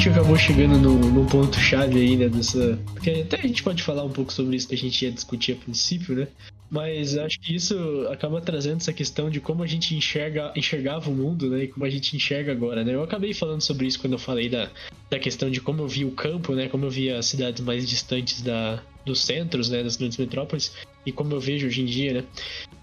gente acabou chegando no, no ponto-chave aí, né, dessa... Porque até a gente pode falar um pouco sobre isso que a gente ia discutir a princípio, né? Mas acho que isso acaba trazendo essa questão de como a gente enxerga, enxergava o mundo, né? E como a gente enxerga agora, né? Eu acabei falando sobre isso quando eu falei da, da questão de como eu vi o campo, né? Como eu via as cidades mais distantes da, dos centros, né? Das grandes metrópoles. E como eu vejo hoje em dia, né?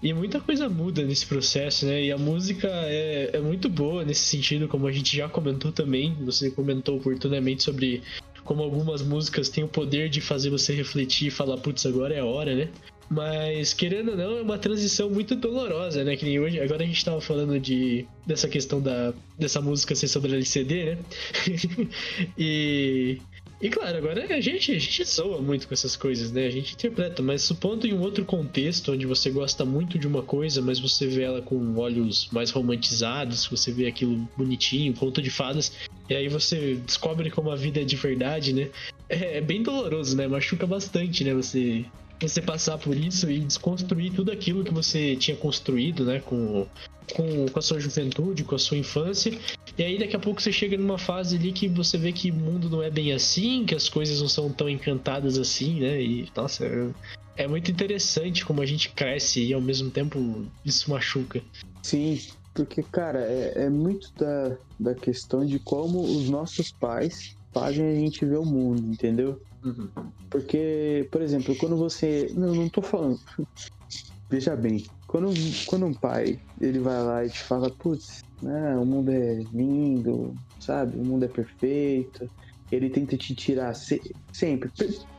E muita coisa muda nesse processo, né? E a música é, é muito boa nesse sentido, como a gente já comentou também. Você comentou oportunamente sobre como algumas músicas têm o poder de fazer você refletir e falar, putz, agora é a hora, né? Mas, querendo ou não, é uma transição muito dolorosa, né? Que nem hoje, agora a gente tava falando de, dessa questão da, dessa música ser sobre LCD, né? e, e claro, agora a gente, a gente zoa muito com essas coisas, né? A gente interpreta, mas supondo em um outro contexto, onde você gosta muito de uma coisa, mas você vê ela com olhos mais romantizados, você vê aquilo bonitinho, conto de fadas, e aí você descobre como a vida é de verdade, né? É, é bem doloroso, né? Machuca bastante, né? Você você passar por isso e desconstruir tudo aquilo que você tinha construído, né, com, com, com a sua juventude, com a sua infância. E aí daqui a pouco você chega numa fase ali que você vê que o mundo não é bem assim, que as coisas não são tão encantadas assim, né? E nossa, é, é muito interessante como a gente cresce e ao mesmo tempo isso machuca. Sim, porque, cara, é, é muito da, da questão de como os nossos pais fazem a gente ver o mundo, entendeu? Uhum. Porque, por exemplo, quando você. Não, não tô falando. Veja bem, quando, quando um pai ele vai lá e te fala, putz, né, o mundo é lindo, sabe? O mundo é perfeito. Ele tenta te tirar se, sempre.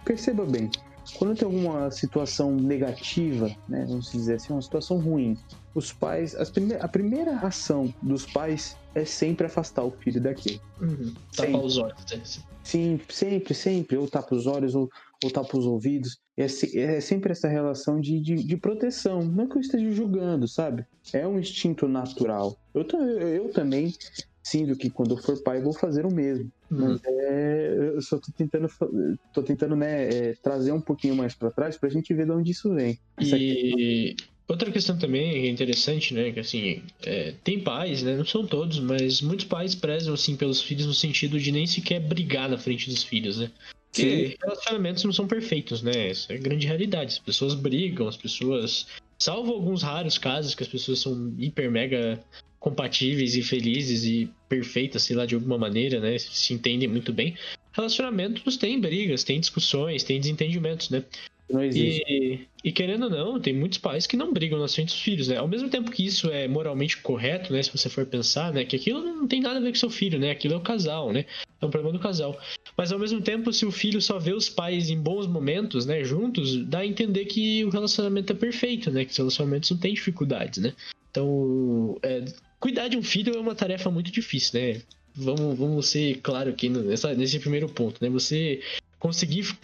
perceba bem, quando tem alguma situação negativa, né, vamos dizer assim, uma situação ruim, os pais, prime a primeira ação dos pais é sempre afastar o filho daquilo. Uhum. Tapar os olhos. Sim, sempre, sempre. Ou tapa os olhos ou, ou tapa os ouvidos. É, é sempre essa relação de, de, de, proteção. Não que eu esteja julgando, sabe? É um instinto natural. Eu, eu também sinto que quando eu for pai eu vou fazer o mesmo. Uhum. Mas é, eu só tô tentando, tô tentando né, é, trazer um pouquinho mais para trás pra gente ver de onde isso vem. E outra questão também é interessante, né, que assim, é, tem pais, né, não são todos, mas muitos pais prezam assim pelos filhos no sentido de nem sequer brigar na frente dos filhos, né? Porque Sim. relacionamentos não são perfeitos, né? Isso é grande realidade. As pessoas brigam, as pessoas Salvo alguns raros casos que as pessoas são hiper mega compatíveis e felizes e perfeitas, sei lá, de alguma maneira, né? Se entendem muito bem. Relacionamentos têm brigas, têm discussões, têm desentendimentos, né? Não existe. E, e, querendo ou não, tem muitos pais que não brigam na frente dos filhos, né? Ao mesmo tempo que isso é moralmente correto, né? Se você for pensar, né? Que aquilo não tem nada a ver com seu filho, né? Aquilo é o casal, né? É um problema do casal. Mas ao mesmo tempo, se o filho só vê os pais em bons momentos, né? Juntos, dá a entender que o relacionamento é perfeito, né? Que os relacionamentos não têm dificuldades, né? Então, é, cuidar de um filho é uma tarefa muito difícil, né? Vamos, vamos ser claro aqui nessa, nesse primeiro ponto, né? Você conseguir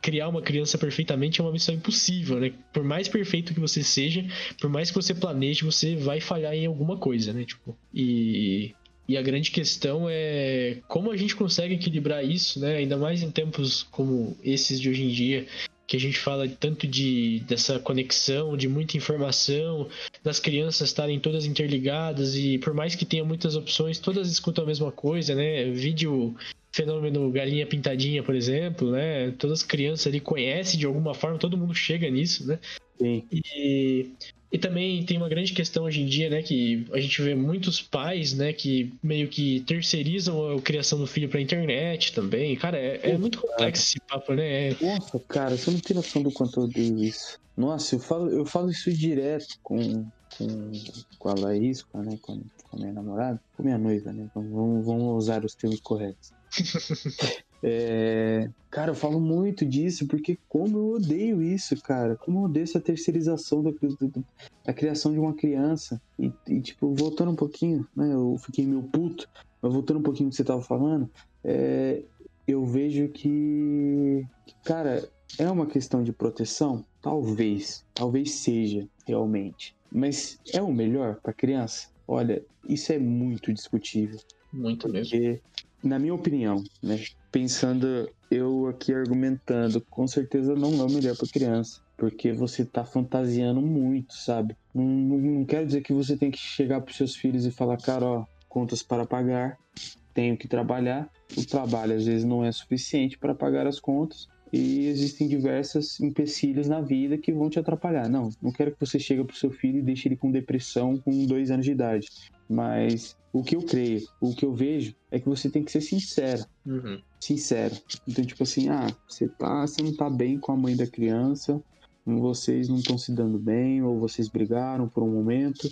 criar uma criança perfeitamente é uma missão impossível, né? Por mais perfeito que você seja, por mais que você planeje, você vai falhar em alguma coisa, né? Tipo, e, e a grande questão é como a gente consegue equilibrar isso, né? Ainda mais em tempos como esses de hoje em dia, que a gente fala tanto de dessa conexão, de muita informação, das crianças estarem todas interligadas e por mais que tenha muitas opções, todas escutam a mesma coisa, né? Vídeo fenômeno galinha pintadinha, por exemplo, né? Todas as crianças ali conhecem de alguma forma, todo mundo chega nisso, né? Sim. E, e também tem uma grande questão hoje em dia, né? Que a gente vê muitos pais, né? Que meio que terceirizam a criação do filho pra internet também. Cara, é, é muito complexo esse papo, né? É... Nossa, cara, você não tem noção do quanto eu odeio isso. Nossa, eu falo, eu falo isso direto com, com, com a Laís, com, né, com, com a minha namorada, com minha noiva, né? Vamos, vamos usar os termos corretos. é, cara, eu falo muito disso porque como eu odeio isso, cara. Como eu odeio essa terceirização da, da, da criação de uma criança. E, e, tipo, voltando um pouquinho, né? Eu fiquei meio puto, mas voltando um pouquinho do que você tava falando, é, eu vejo que, cara, é uma questão de proteção? Talvez. Talvez seja, realmente. Mas é o melhor para criança? Olha, isso é muito discutível. Muito porque, mesmo na minha opinião, né? Pensando eu aqui argumentando, com certeza não é o melhor para criança, porque você tá fantasiando muito, sabe? Não, não, não quero dizer que você tem que chegar pros seus filhos e falar, cara, ó, contas para pagar, tenho que trabalhar. O trabalho às vezes não é suficiente para pagar as contas e existem diversas empecilhos na vida que vão te atrapalhar. Não, não quero que você chegue pro seu filho e deixe ele com depressão com dois anos de idade. Mas o que eu creio, o que eu vejo é que você tem que ser sincero. Uhum. Sincero. Então, tipo assim, ah, você tá, você não tá bem com a mãe da criança, vocês não estão se dando bem, ou vocês brigaram por um momento.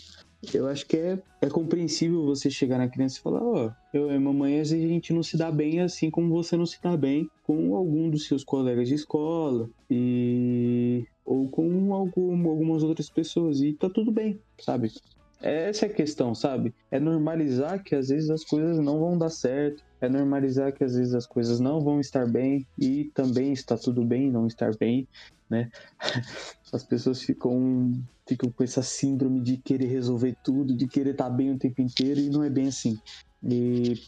Eu acho que é, é compreensível você chegar na criança e falar, ó, oh, eu e mamãe, às vezes a gente não se dá bem assim como você não se dá bem com algum dos seus colegas de escola e ou com algum, algumas outras pessoas e tá tudo bem, sabe? Essa é a questão, sabe? É normalizar que às vezes as coisas não vão dar certo, é normalizar que às vezes as coisas não vão estar bem e também está tudo bem não estar bem, né? As pessoas ficam, ficam com essa síndrome de querer resolver tudo, de querer estar bem o tempo inteiro e não é bem assim. E,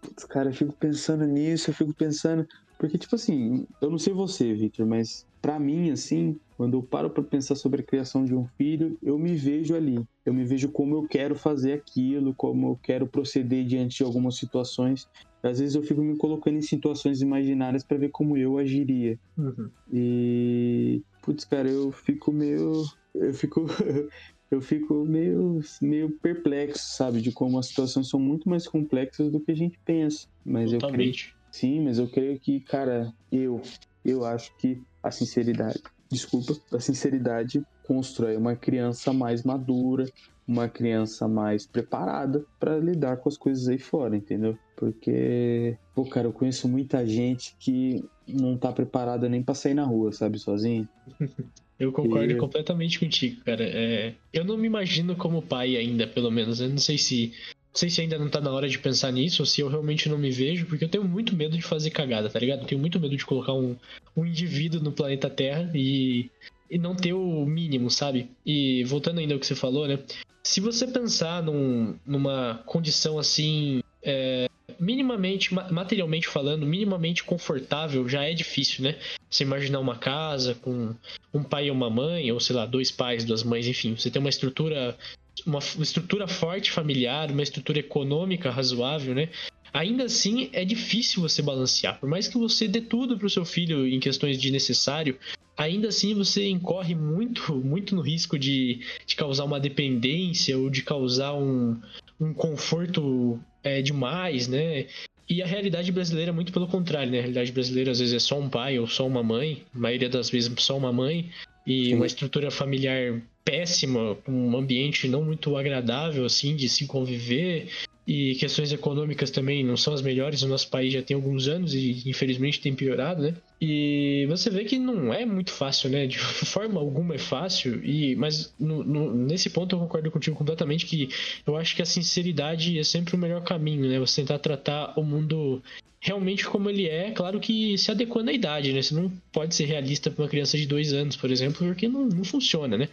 putz, cara, eu fico pensando nisso, eu fico pensando. Porque, tipo assim, eu não sei você, Victor, mas para mim, assim, quando eu paro para pensar sobre a criação de um filho, eu me vejo ali. Eu me vejo como eu quero fazer aquilo, como eu quero proceder diante de algumas situações. Às vezes eu fico me colocando em situações imaginárias para ver como eu agiria. Uhum. E. Putz, cara, eu fico meio. Eu fico. eu fico meio, meio perplexo, sabe? De como as situações são muito mais complexas do que a gente pensa. Mas Totalmente. eu creio. Sim, mas eu creio que, cara, eu. Eu acho que a sinceridade. Desculpa, a sinceridade constrói uma criança mais madura, uma criança mais preparada para lidar com as coisas aí fora, entendeu? Porque, pô, cara, eu conheço muita gente que não tá preparada nem pra sair na rua, sabe, sozinho. Eu concordo e... completamente contigo, cara. É, eu não me imagino como pai ainda, pelo menos. Eu não sei se. Não sei se ainda não tá na hora de pensar nisso, ou se eu realmente não me vejo, porque eu tenho muito medo de fazer cagada, tá ligado? Eu tenho muito medo de colocar um, um indivíduo no planeta Terra e, e não ter o mínimo, sabe? E voltando ainda ao que você falou, né? Se você pensar num, numa condição assim. É, minimamente, materialmente falando, minimamente confortável, já é difícil, né? Você imaginar uma casa com um pai e uma mãe, ou sei lá, dois pais, duas mães, enfim, você tem uma estrutura, uma estrutura forte familiar, uma estrutura econômica razoável, né? Ainda assim, é difícil você balancear. Por mais que você dê tudo para o seu filho em questões de necessário, ainda assim você incorre muito, muito no risco de, de causar uma dependência ou de causar um, um conforto é, demais, né? E a realidade brasileira é muito pelo contrário, né? A realidade brasileira às vezes é só um pai ou só uma mãe, a maioria das vezes só uma mãe, e Sim. uma estrutura familiar péssima, um ambiente não muito agradável assim de se conviver, e questões econômicas também não são as melhores. O nosso país já tem alguns anos e infelizmente tem piorado, né? E você vê que não é muito fácil, né? De forma alguma é fácil. E mas no, no, nesse ponto eu concordo contigo completamente que eu acho que a sinceridade é sempre o melhor caminho, né? Você tentar tratar o mundo realmente como ele é, claro que se adequando à idade, né? Você não pode ser realista para uma criança de dois anos, por exemplo, porque não, não funciona, né?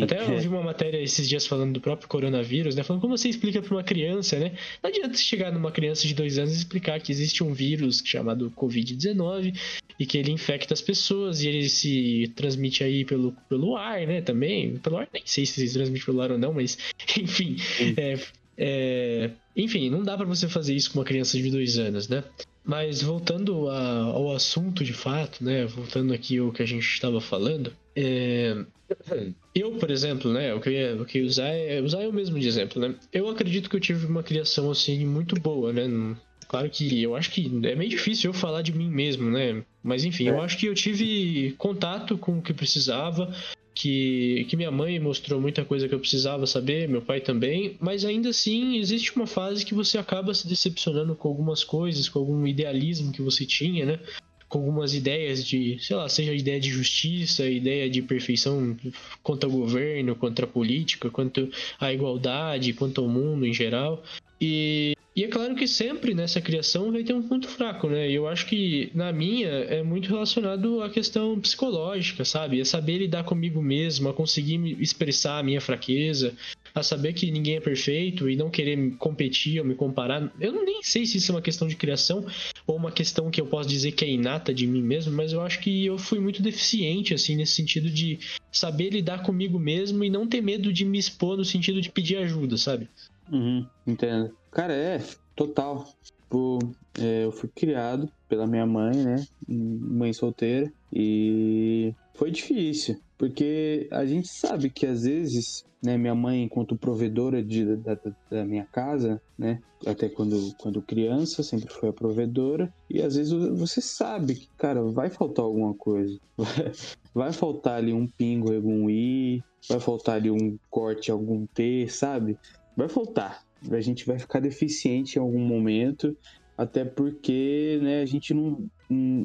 Até eu vi uma matéria esses dias falando do próprio coronavírus, né? Falando como você explica para uma criança, né? Não adianta chegar numa criança de dois anos e explicar que existe um vírus chamado Covid-19 e que ele infecta as pessoas e ele se transmite aí pelo, pelo ar, né? Também. Pelo ar, nem sei se se transmite pelo ar ou não, mas enfim. É, é, enfim, não dá para você fazer isso com uma criança de dois anos, né? Mas voltando a, ao assunto de fato, né? Voltando aqui ao que a gente estava falando, é, eu, por exemplo, né? O que eu ia, eu ia usar é usar eu mesmo de exemplo, né? Eu acredito que eu tive uma criação assim muito boa, né? Claro que eu acho que é meio difícil eu falar de mim mesmo, né? Mas enfim, é. eu acho que eu tive contato com o que precisava, que, que minha mãe mostrou muita coisa que eu precisava saber, meu pai também, mas ainda assim existe uma fase que você acaba se decepcionando com algumas coisas, com algum idealismo que você tinha, né? Com algumas ideias de, sei lá, seja ideia de justiça, ideia de perfeição contra o governo, contra a política, quanto à igualdade, quanto ao mundo em geral. E e é claro que sempre nessa criação vai ter um ponto fraco, né? E eu acho que na minha é muito relacionado à questão psicológica, sabe? A saber lidar comigo mesmo, a conseguir expressar a minha fraqueza, a saber que ninguém é perfeito e não querer competir ou me comparar. Eu nem sei se isso é uma questão de criação ou uma questão que eu posso dizer que é inata de mim mesmo, mas eu acho que eu fui muito deficiente, assim, nesse sentido de saber lidar comigo mesmo e não ter medo de me expor no sentido de pedir ajuda, sabe? Uhum, entendo. Cara, é, total. tipo, é, eu fui criado pela minha mãe, né? Mãe solteira. E foi difícil, porque a gente sabe que às vezes, né, minha mãe, enquanto provedora de, da, da, minha casa, né, até quando, quando criança, sempre foi a provedora, e às vezes você sabe que, cara, vai faltar alguma coisa. Vai, vai faltar ali um pingo, algum i, vai faltar ali um corte, algum t, sabe? Vai faltar. A gente vai ficar deficiente em algum momento até porque né, a gente não, não,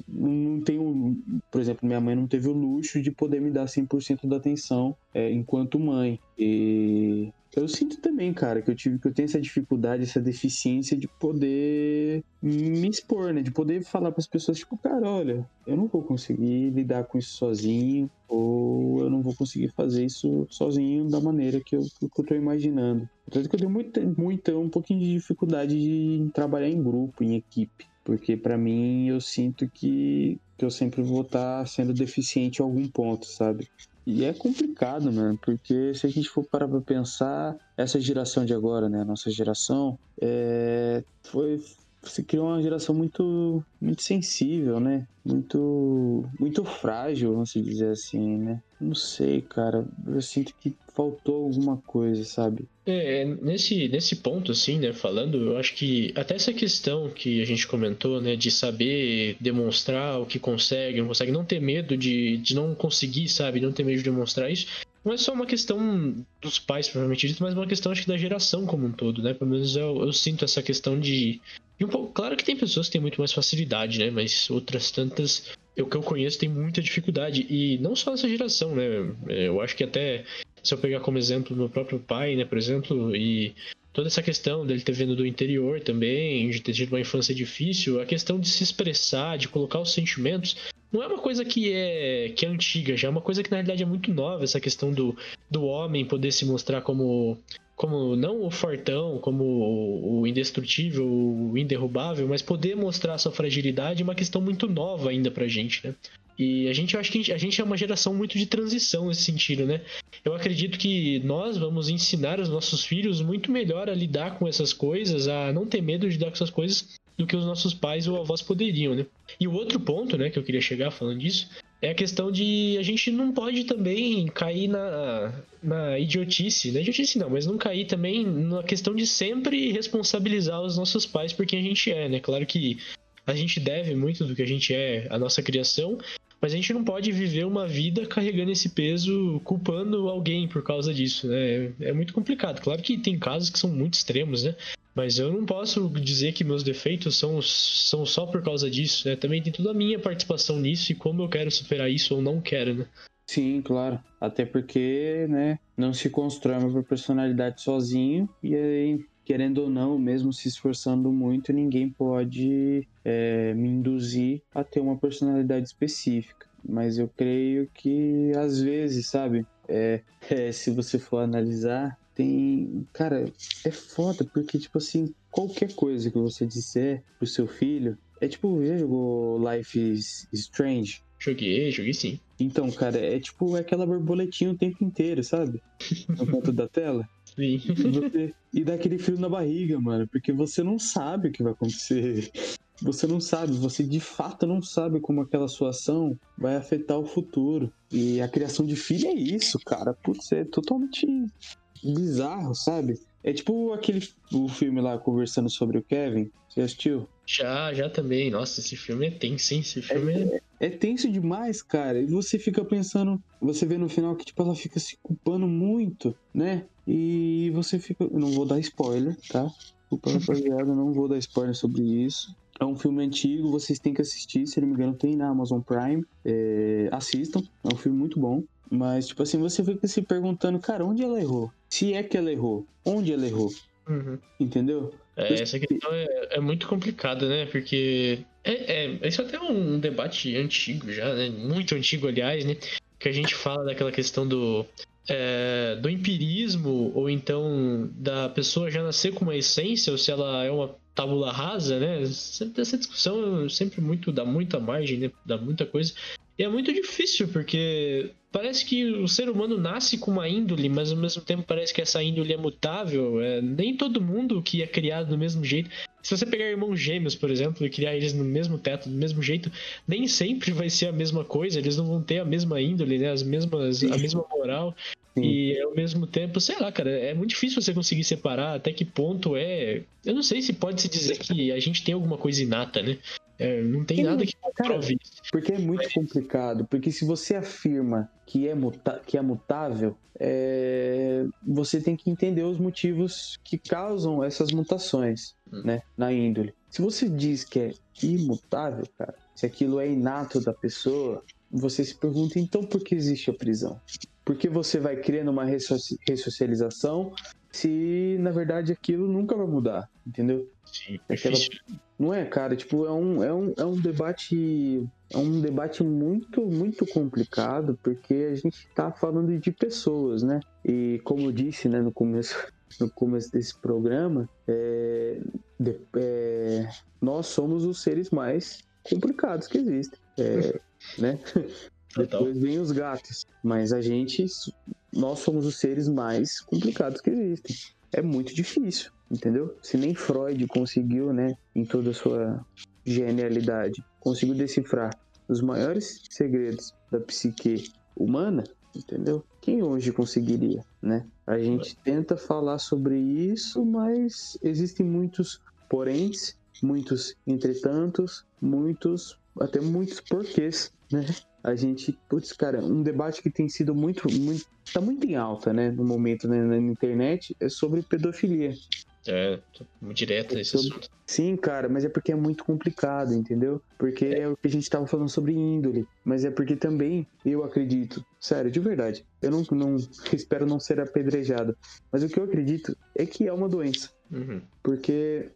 um, por exemplo, minha mãe não teve o luxo de poder me dar 100% da atenção é, enquanto mãe. E eu sinto também, cara, que eu tive que eu tenho essa dificuldade, essa deficiência de poder me expor, né? De poder falar para as pessoas, tipo, cara, olha, eu não vou conseguir lidar com isso sozinho, ou eu não vou conseguir fazer isso sozinho da maneira que eu, que eu tô imaginando. Tanto que eu tenho muito, muito, um pouquinho de dificuldade de trabalhar em grupo, em equipe. Porque para mim eu sinto que, que eu sempre vou estar tá sendo deficiente em algum ponto, sabe? E é complicado, mano, porque se a gente for parar pra pensar, essa geração de agora, né, a nossa geração, é, foi, se criou uma geração muito, muito sensível, né? Muito, muito frágil, vamos dizer assim, né? Não sei, cara. Eu sinto que faltou alguma coisa, sabe? É, nesse, nesse ponto, assim, né, falando, eu acho que até essa questão que a gente comentou, né, de saber demonstrar o que consegue, não consegue, não ter medo de, de não conseguir, sabe, não ter medo de demonstrar isso, não é só uma questão dos pais, provavelmente dito, mas uma questão, acho que, da geração como um todo, né, pelo menos eu, eu sinto essa questão de... de um pouco, claro que tem pessoas que têm muito mais facilidade, né, mas outras tantas o que eu conheço tem muita dificuldade. E não só essa geração, né? É, eu acho que até se eu pegar como exemplo meu próprio pai, né, por exemplo, e toda essa questão dele ter vindo do interior também, de ter tido uma infância difícil, a questão de se expressar, de colocar os sentimentos, não é uma coisa que é que é antiga, já é uma coisa que na realidade é muito nova, essa questão do, do homem poder se mostrar como como não o fortão, como o indestrutível, o inderrubável, mas poder mostrar sua fragilidade é uma questão muito nova ainda pra gente, né? E a gente, eu acho que a gente é uma geração muito de transição nesse sentido, né? Eu acredito que nós vamos ensinar os nossos filhos muito melhor a lidar com essas coisas, a não ter medo de lidar com essas coisas do que os nossos pais ou avós poderiam, né? E o outro ponto, né, que eu queria chegar falando disso, é a questão de a gente não pode também cair na, na idiotice, na idiotice não, mas não cair também na questão de sempre responsabilizar os nossos pais por quem a gente é, né? Claro que a gente deve muito do que a gente é à nossa criação, mas a gente não pode viver uma vida carregando esse peso, culpando alguém por causa disso, né? É muito complicado. Claro que tem casos que são muito extremos, né? Mas eu não posso dizer que meus defeitos são, são só por causa disso, né? Também tem toda a minha participação nisso e como eu quero superar isso ou não quero, né? Sim, claro. Até porque, né, não se constrói uma personalidade sozinho e aí, querendo ou não, mesmo se esforçando muito, ninguém pode é, me induzir a ter uma personalidade específica. Mas eu creio que às vezes, sabe, é, é, se você for analisar, tem. Cara, é foda, porque, tipo assim, qualquer coisa que você disser pro seu filho. É tipo, já jogou Life is Strange? Joguei, joguei sim. Então, cara, é tipo aquela borboletinha o tempo inteiro, sabe? No canto da tela. Sim. E, você... e dá aquele frio na barriga, mano, porque você não sabe o que vai acontecer. Você não sabe, você de fato não sabe como aquela sua ação vai afetar o futuro. E a criação de filho é isso, cara. Putz, é totalmente bizarro, sabe? É tipo aquele o filme lá conversando sobre o Kevin. Você assistiu? Já, já também. Nossa, esse filme é tenso, hein? Esse filme é, é... é tenso demais, cara. E você fica pensando, você vê no final que tipo ela fica se culpando muito, né? E você fica, eu não vou dar spoiler, tá? Desculpa, rapaziada, não vou dar spoiler sobre isso. É um filme antigo, vocês têm que assistir, se não me engano, tem na Amazon Prime. É, assistam, é um filme muito bom. Mas, tipo assim, você fica se perguntando, cara, onde ela errou? Se é que ela errou, onde ela errou? Uhum. Entendeu? É, essa questão é, é, muito complicada, né? Porque é, é, isso é até um debate antigo já, né? Muito antigo, aliás, né? Que a gente fala daquela questão do, é, do empirismo, ou então da pessoa já nascer com uma essência, ou se ela é uma tábula rasa, né? Sempre essa discussão sempre muito dá muita margem, né? Dá muita coisa. E é muito difícil, porque parece que o ser humano nasce com uma índole, mas ao mesmo tempo parece que essa índole é mutável. É, nem todo mundo que é criado do mesmo jeito. Se você pegar irmãos gêmeos, por exemplo, e criar eles no mesmo teto, do mesmo jeito, nem sempre vai ser a mesma coisa, eles não vão ter a mesma índole, né? As mesmas, a mesma moral. Sim. E ao mesmo tempo, sei lá, cara, é muito difícil você conseguir separar até que ponto é. Eu não sei se pode se dizer que a gente tem alguma coisa inata, né? É, não tem nada que comprove isso. Porque é muito complicado. Porque se você afirma que é, muta que é mutável, é... você tem que entender os motivos que causam essas mutações hum. né, na índole. Se você diz que é imutável, cara, se aquilo é inato da pessoa, você se pergunta então por que existe a prisão? Por que você vai criando uma ressocialização se na verdade aquilo nunca vai mudar, entendeu? Sim, Aquela... Não é, cara, tipo, é um, é, um, é um debate. É um debate muito, muito complicado, porque a gente tá falando de pessoas, né? E como eu disse, né, no começo, no começo desse programa, é, de, é, nós somos os seres mais complicados que existem. É, né? Depois vem os gatos. Mas a gente, nós somos os seres mais complicados que existem. É muito difícil, entendeu? Se nem Freud conseguiu, né, em toda a sua genialidade, conseguiu decifrar os maiores segredos da psique humana, entendeu? Quem hoje conseguiria, né? A gente tenta falar sobre isso, mas existem muitos poréns, muitos entretantos, muitos, até muitos porquês, né? a gente, putz, cara, um debate que tem sido muito, muito tá muito em alta, né, no momento né, na internet, é sobre pedofilia. É, muito direto nesse é sobre... assunto. Sim, cara, mas é porque é muito complicado, entendeu? Porque é. é. o que a gente tava falando sobre índole, mas é porque também eu acredito, sério, de verdade, eu não, não espero não ser apedrejado, mas o que eu acredito é que é uma doença. Uhum. Porque,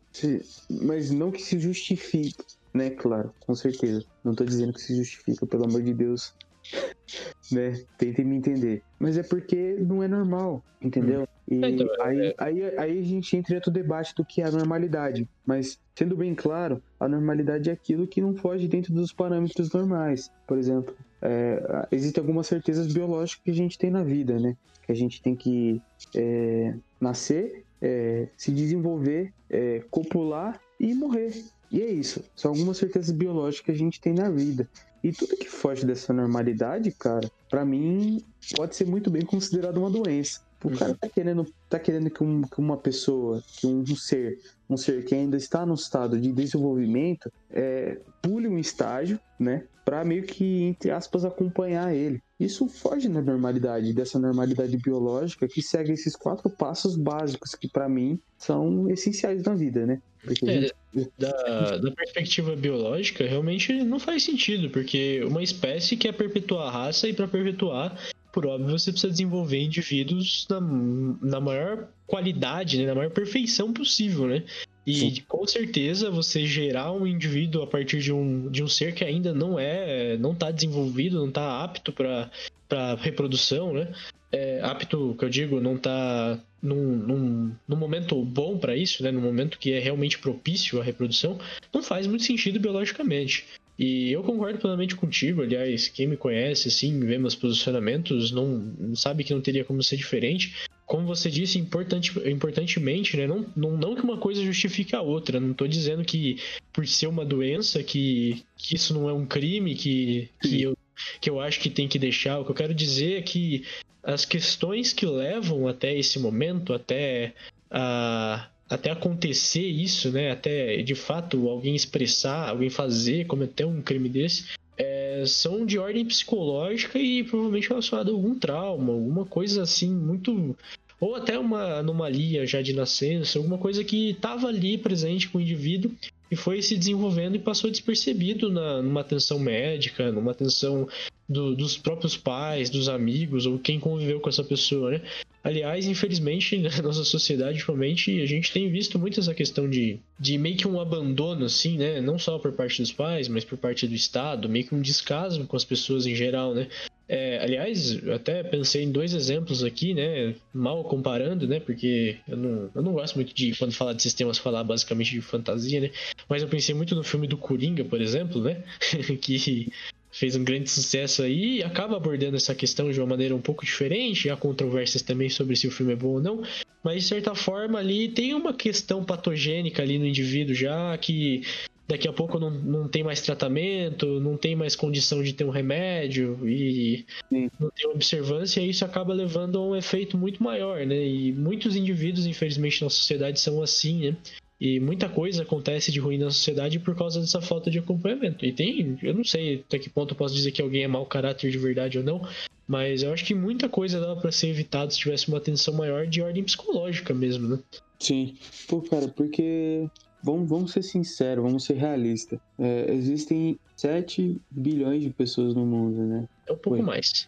mas não que se justifique, né? Claro, com certeza. Não tô dizendo que se justifica, pelo amor de Deus. né? Tentem me entender. Mas é porque não é normal, entendeu? E então, aí, é... aí, aí a gente entra em outro debate do que é a normalidade. Mas, sendo bem claro, a normalidade é aquilo que não foge dentro dos parâmetros normais. Por exemplo, é, existem algumas certezas biológicas que a gente tem na vida, né? Que a gente tem que é, nascer, é, se desenvolver, é, copular e morrer. E é isso. São algumas certezas biológicas que a gente tem na vida. E tudo que foge dessa normalidade, cara, para mim pode ser muito bem considerado uma doença. O uhum. cara tá querendo, tá querendo que, um, que uma pessoa, que um, um, ser, um ser que ainda está no estado de desenvolvimento, é, pule um estágio, né? Para meio que, entre aspas, acompanhar ele. Isso foge da normalidade, dessa normalidade biológica que segue esses quatro passos básicos que, para mim, são essenciais na vida, né? É, gente... da, da perspectiva biológica, realmente não faz sentido, porque uma espécie quer perpetuar a raça e para perpetuar por óbvio, você precisa desenvolver indivíduos na, na maior qualidade, né, na maior perfeição possível, né? E Sim. com certeza você gerar um indivíduo a partir de um, de um ser que ainda não é, não está desenvolvido, não está apto para reprodução, né? É, apto, que eu digo, não está num, num, num, momento bom para isso, né? No momento que é realmente propício à reprodução, não faz muito sentido biologicamente. E eu concordo plenamente contigo, aliás, quem me conhece, assim, vê meus posicionamentos, não sabe que não teria como ser diferente. Como você disse, importante, importantemente, né? Não, não, não que uma coisa justifique a outra. Não estou dizendo que por ser uma doença, que, que isso não é um crime, que, que, eu, que eu acho que tem que deixar. O que eu quero dizer é que as questões que levam até esse momento, até a, até acontecer isso, né? Até de fato alguém expressar, alguém fazer, cometer um crime desse, é, são de ordem psicológica e provavelmente relacionado a algum trauma, alguma coisa assim muito. Ou até uma anomalia já de nascença, alguma coisa que estava ali presente com o indivíduo e foi se desenvolvendo e passou despercebido na, numa atenção médica, numa atenção do, dos próprios pais, dos amigos ou quem conviveu com essa pessoa, né? Aliás, infelizmente, na nossa sociedade, ultimamente, a gente tem visto muito essa questão de, de meio que um abandono, assim, né? Não só por parte dos pais, mas por parte do Estado, meio que um descaso com as pessoas em geral, né? É, aliás, eu até pensei em dois exemplos aqui, né? Mal comparando, né? Porque eu não, eu não gosto muito de, quando falar de sistemas, falar basicamente de fantasia, né? Mas eu pensei muito no filme do Coringa, por exemplo, né? que fez um grande sucesso aí e acaba abordando essa questão de uma maneira um pouco diferente. Há controvérsias também sobre se o filme é bom ou não, mas de certa forma ali tem uma questão patogênica ali no indivíduo já que daqui a pouco não, não tem mais tratamento, não tem mais condição de ter um remédio e Sim. não tem observância, e isso acaba levando a um efeito muito maior, né? E muitos indivíduos, infelizmente, na sociedade são assim, né? E muita coisa acontece de ruim na sociedade por causa dessa falta de acompanhamento. E tem, eu não sei até que ponto eu posso dizer que alguém é mau caráter de verdade ou não, mas eu acho que muita coisa dava para ser evitada se tivesse uma atenção maior de ordem psicológica mesmo, né? Sim. Pô, cara, porque vamos, vamos ser sinceros, vamos ser realistas. É, existem 7 bilhões de pessoas no mundo, né? É um pouco Foi. mais.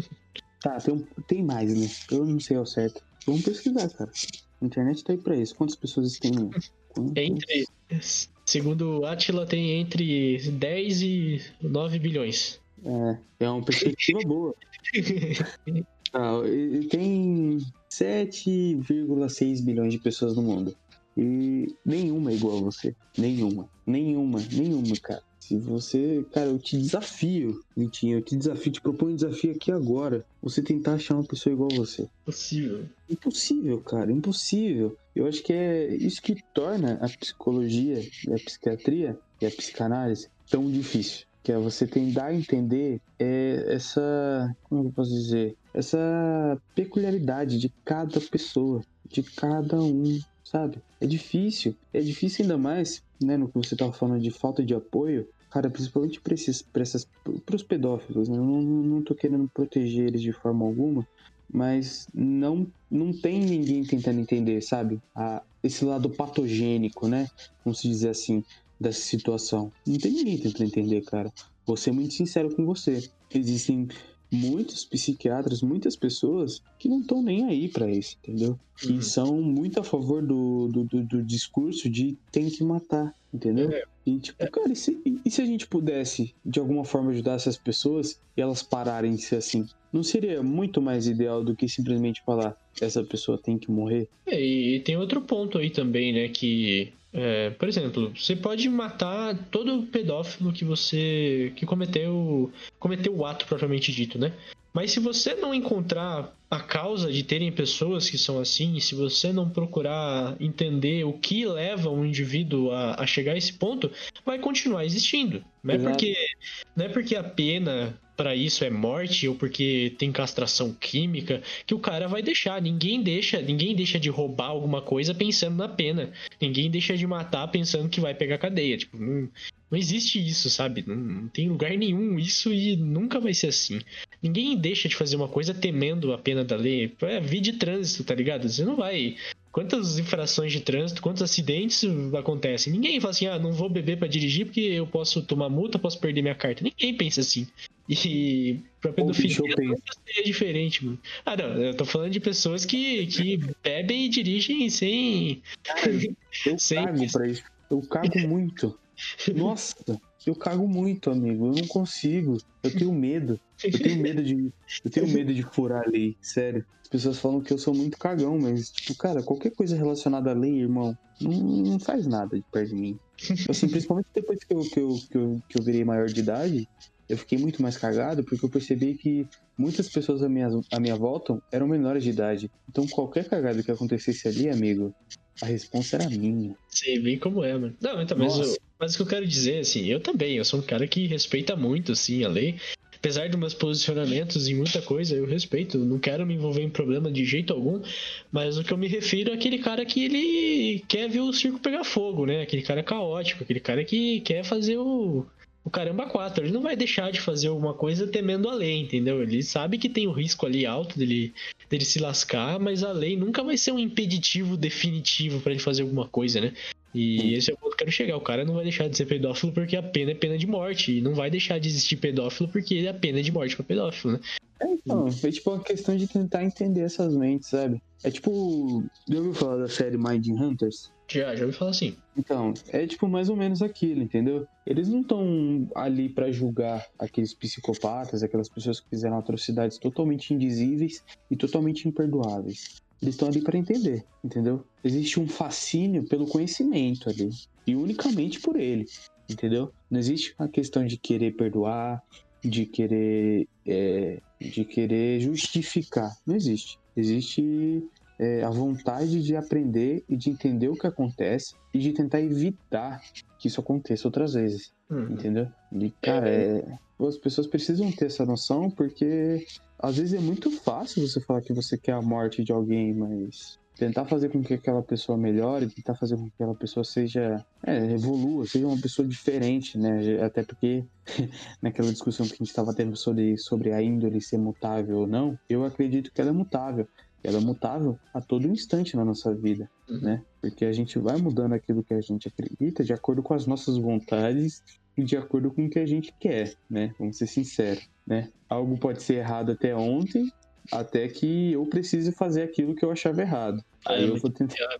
tá, tem, tem mais, né? Eu não sei ao certo. Vamos pesquisar, cara. A internet tá aí pra isso. Quantas pessoas tem? Entre. Segundo Atila, tem entre 10 e 9 bilhões. É, é uma perspectiva boa. ah, tem 7,6 bilhões de pessoas no mundo. E nenhuma é igual a você. Nenhuma. Nenhuma. Nenhuma, cara. Se você. Cara, eu te desafio, Vitinho. Eu te desafio, te proponho um desafio aqui agora. Você tentar achar uma pessoa igual a você. Impossível. Impossível, cara. Impossível. Eu acho que é isso que torna a psicologia e a psiquiatria e a psicanálise tão difícil. Que é você tentar entender é, essa. Como eu posso dizer? Essa peculiaridade de cada pessoa, de cada um sabe? É difícil. É difícil ainda mais, né, no que você tava falando de falta de apoio, cara, principalmente para esses, pra essas, pros pedófilos, né? Eu não, não tô querendo proteger eles de forma alguma, mas não, não tem ninguém tentando entender, sabe? A, esse lado patogênico, né? Vamos dizer assim, dessa situação. Não tem ninguém tentando entender, cara. Vou ser muito sincero com você. Existem muitos psiquiatras, muitas pessoas que não estão nem aí para isso, entendeu? Uhum. E são muito a favor do, do, do, do, discurso de tem que matar, entendeu? É. E tipo, é. cara, e se, e se a gente pudesse de alguma forma ajudar essas pessoas e elas pararem de ser assim? Não seria muito mais ideal do que simplesmente falar essa pessoa tem que morrer? É, e tem outro ponto aí também, né? Que é, por exemplo, você pode matar todo pedófilo que você que cometeu cometeu o ato propriamente dito, né? Mas se você não encontrar a causa de terem pessoas que são assim, se você não procurar entender o que leva um indivíduo a, a chegar a esse ponto, vai continuar existindo. Não é, porque, não é porque a pena para isso é morte ou porque tem castração química que o cara vai deixar. Ninguém deixa, ninguém deixa de roubar alguma coisa pensando na pena. Ninguém deixa de matar pensando que vai pegar cadeia. Tipo, não, não existe isso, sabe? Não, não, tem lugar nenhum isso e nunca vai ser assim. Ninguém deixa de fazer uma coisa temendo a pena da lei. É vida de trânsito, tá ligado? Você não vai quantas infrações de trânsito, quantos acidentes acontecem. Ninguém fala assim, ah, não vou beber para dirigir porque eu posso tomar multa, posso perder minha carta. Ninguém pensa assim. E pra pedofilia é diferente, mano. Ah, não, eu tô falando de pessoas que, que bebem e dirigem sem. eu sem... cago pra isso. Eu cago muito. Nossa, eu cago muito, amigo. Eu não consigo. Eu tenho medo. Eu tenho medo de. Eu tenho medo de furar a lei, sério. As pessoas falam que eu sou muito cagão, mas, tipo, cara, qualquer coisa relacionada à lei, irmão, não, não faz nada de perto de mim. Assim, principalmente depois que eu, que, eu, que, eu, que eu virei maior de idade, eu fiquei muito mais cagado porque eu percebi que muitas pessoas à minha, à minha volta eram menores de idade. Então qualquer cagada que acontecesse ali, amigo, a resposta era minha. Sei bem como é, mano. Não, então, mas, eu, mas o que eu quero dizer, assim, eu também, eu sou um cara que respeita muito, assim, a lei. Apesar dos meus posicionamentos em muita coisa, eu respeito, não quero me envolver em problema de jeito algum, mas o que eu me refiro é aquele cara que ele quer ver o circo pegar fogo, né? Aquele cara caótico, aquele cara que quer fazer o, o caramba 4. Ele não vai deixar de fazer alguma coisa temendo a lei, entendeu? Ele sabe que tem o risco ali alto dele, dele se lascar, mas a lei nunca vai ser um impeditivo definitivo para ele fazer alguma coisa, né? E esse é o ponto que eu quero chegar. O cara não vai deixar de ser pedófilo porque a pena é pena de morte. E não vai deixar de existir pedófilo porque a pena é de morte para pedófilo, né? É, então, é tipo uma questão de tentar entender essas mentes, sabe? É tipo. Já ouviu falar da série Mind Hunters? Já, já ouvi falar assim. Então, é tipo mais ou menos aquilo, entendeu? Eles não estão ali para julgar aqueles psicopatas, aquelas pessoas que fizeram atrocidades totalmente indizíveis e totalmente imperdoáveis. Eles estão ali para entender, entendeu? Existe um fascínio pelo conhecimento ali. E unicamente por ele, entendeu? Não existe uma questão de querer perdoar, de querer, é, de querer justificar. Não existe. Existe é, a vontade de aprender e de entender o que acontece e de tentar evitar que isso aconteça outras vezes. Uhum. Entendeu? E, cara, é, as pessoas precisam ter essa noção porque às vezes é muito fácil você falar que você quer a morte de alguém, mas tentar fazer com que aquela pessoa melhore, tentar fazer com que aquela pessoa seja, é, evolua, seja uma pessoa diferente, né? Até porque naquela discussão que a gente estava tendo sobre, sobre a índole ser mutável ou não, eu acredito que ela é mutável ela é mutável a todo instante na nossa vida, uhum. né? Porque a gente vai mudando aquilo que a gente acredita de acordo com as nossas vontades e de acordo com o que a gente quer, né? Vamos ser sinceros, né? Algo pode ser errado até ontem, até que eu precise fazer aquilo que eu achava errado. Aí é eu vou tentar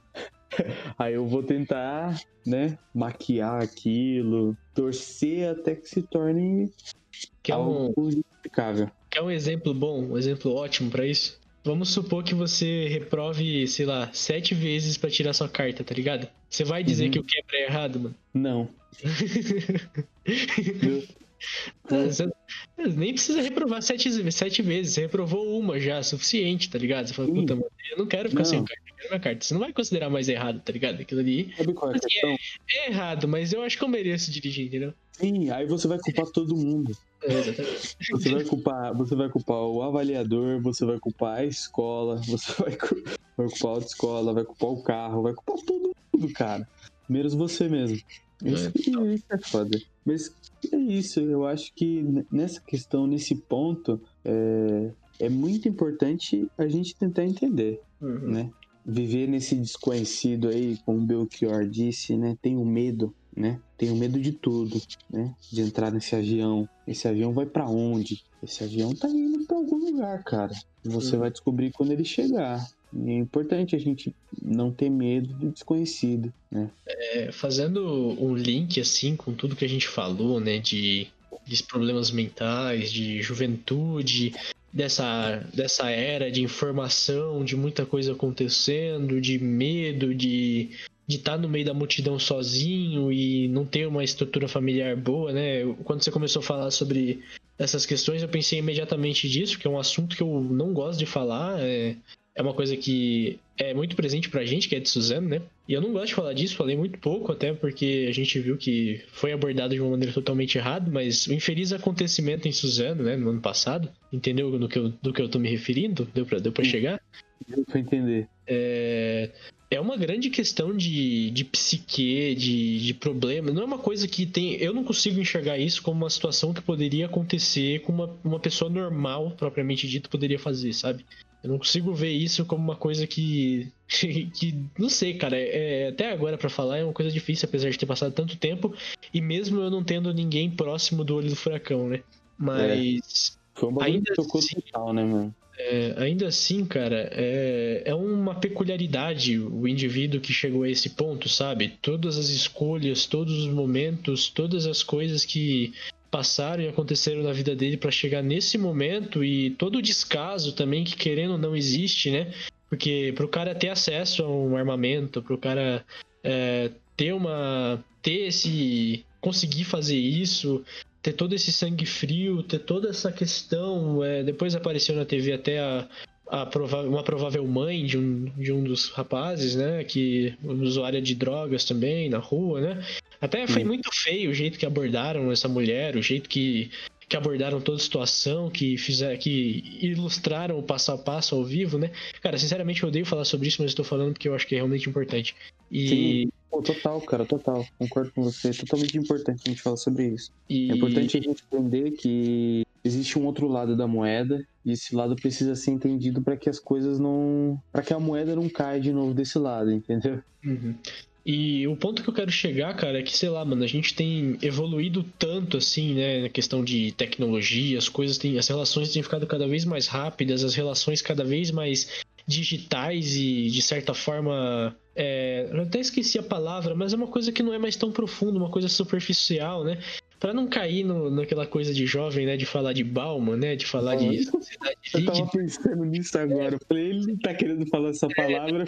Aí eu vou tentar, né, maquiar aquilo, torcer até que se torne que é um, algo justificável. Quer um exemplo bom, um exemplo ótimo para isso? Vamos supor que você reprove, sei lá, sete vezes para tirar sua carta, tá ligado? Você vai dizer uhum. que o quebra é errado, mano? Não. Você nem precisa reprovar sete, sete vezes. Você reprovou uma já, suficiente, tá ligado? Você fala, puta, mano, eu não quero ficar não. sem carta, minha carta. Você não vai considerar mais errado, tá ligado? Aquilo ali. Sabe qual é a questão? É, é, errado, mas eu acho que eu mereço dirigir, entendeu? Sim, aí você vai culpar todo mundo. É, exatamente. Você vai culpar, você vai culpar o avaliador, você vai culpar a escola, você vai, vai culpar a autoescola, vai culpar o carro, vai culpar todo mundo, cara. Menos você mesmo. Isso, é, isso é foda. Mas é isso, eu acho que nessa questão, nesse ponto, é, é muito importante a gente tentar entender, uhum. né? Viver nesse desconhecido aí, como o Belchior disse, né? Tenho medo, né? Tenho medo de tudo, né? De entrar nesse avião. Esse avião vai para onde? Esse avião tá indo para algum lugar, cara. Você uhum. vai descobrir quando ele chegar. E é importante a gente não ter medo do desconhecido, né? É, fazendo um link assim com tudo que a gente falou, né, de, de problemas mentais, de juventude, dessa, dessa era de informação, de muita coisa acontecendo, de medo, de de estar tá no meio da multidão sozinho e não ter uma estrutura familiar boa, né? Quando você começou a falar sobre essas questões, eu pensei imediatamente disso, que é um assunto que eu não gosto de falar. É, é uma coisa que é muito presente pra gente, que é de Suzano, né? E eu não gosto de falar disso, falei muito pouco, até porque a gente viu que foi abordado de uma maneira totalmente errada, mas o infeliz acontecimento em Suzano, né, no ano passado, entendeu do que eu, do que eu tô me referindo? Deu pra, deu pra chegar? Deu pra entender. É, é uma grande questão de, de psique, de, de problema. Não é uma coisa que tem. Eu não consigo enxergar isso como uma situação que poderia acontecer com uma, uma pessoa normal, propriamente dito, poderia fazer, sabe? Eu não consigo ver isso como uma coisa que. que não sei, cara. É, é até agora para falar é uma coisa difícil, apesar de ter passado tanto tempo. E mesmo eu não tendo ninguém próximo do olho do furacão, né? Mas. É. Foi um ainda que tocou assim, total, né, mano? É, ainda assim, cara, é, é uma peculiaridade o indivíduo que chegou a esse ponto, sabe? Todas as escolhas, todos os momentos, todas as coisas que passaram e aconteceram na vida dele para chegar nesse momento e todo o descaso também que querendo ou não existe, né? Porque pro cara ter acesso a um armamento, pro cara é, ter uma ter esse conseguir fazer isso, ter todo esse sangue frio, ter toda essa questão, é, depois apareceu na TV até a, a uma provável mãe de um, de um dos rapazes, né? Que usuária de drogas também na rua, né? Até foi muito feio o jeito que abordaram essa mulher, o jeito que, que abordaram toda a situação, que fizeram, que ilustraram o passo a passo ao vivo, né? Cara, sinceramente eu odeio falar sobre isso, mas estou falando porque eu acho que é realmente importante. E... Sim, Pô, total, cara, total. Concordo com você. É totalmente importante a gente falar sobre isso. E... É importante a gente entender que existe um outro lado da moeda e esse lado precisa ser entendido para que as coisas não. para que a moeda não caia de novo desse lado, entendeu? Uhum. E o ponto que eu quero chegar, cara, é que, sei lá, mano, a gente tem evoluído tanto, assim, né, na questão de tecnologia, as coisas têm, as relações têm ficado cada vez mais rápidas, as relações cada vez mais digitais e, de certa forma, é, eu até esqueci a palavra, mas é uma coisa que não é mais tão profunda, uma coisa superficial, né? Para não cair no, naquela coisa de jovem, né? De falar de Bauman, né? De falar de sociedade Eu tava pensando nisso agora. Eu falei, ele tá querendo falar essa palavra.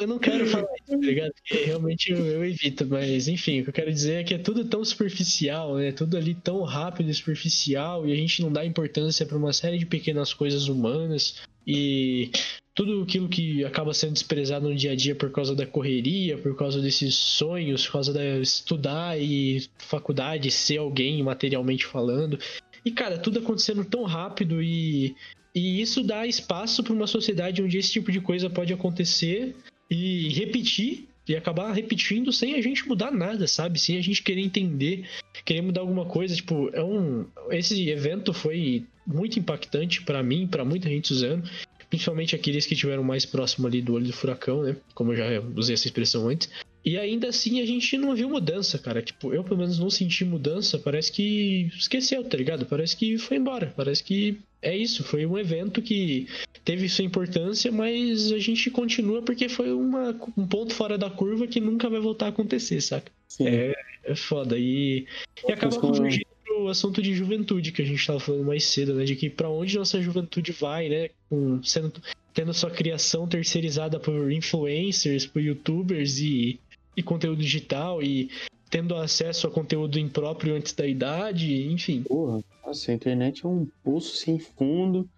Eu não quero falar isso, tá ligado? Porque realmente eu, eu, evito, mas enfim, o que eu quero dizer é que é tudo tão superficial, né? Tudo ali tão rápido e superficial, e a gente não dá importância para uma série de pequenas coisas humanas. E tudo aquilo que acaba sendo desprezado no dia a dia por causa da correria, por causa desses sonhos, por causa de estudar e faculdade, ser alguém materialmente falando. E cara, tudo acontecendo tão rápido e, e isso dá espaço para uma sociedade onde esse tipo de coisa pode acontecer e repetir e acabar repetindo sem a gente mudar nada, sabe? Sem a gente querer entender, querer mudar alguma coisa. Tipo, é um. Esse evento foi muito impactante para mim, para muita gente usando principalmente aqueles que tiveram mais próximo ali do olho do furacão, né? Como eu já usei essa expressão antes. E ainda assim a gente não viu mudança, cara. Tipo, eu pelo menos não senti mudança. Parece que esqueceu, tá ligado? Parece que foi embora. Parece que é isso. Foi um evento que teve sua importância, mas a gente continua porque foi uma, um ponto fora da curva que nunca vai voltar a acontecer, saca? Sim. É, é foda. E, e acaba convergindo o assunto de juventude que a gente estava falando mais cedo, né? De que para onde nossa juventude vai, né? Com, sendo, tendo sua criação terceirizada por influencers, por youtubers e, e conteúdo digital e tendo acesso a conteúdo impróprio antes da idade, enfim. Porra, nossa, a internet é um poço sem fundo.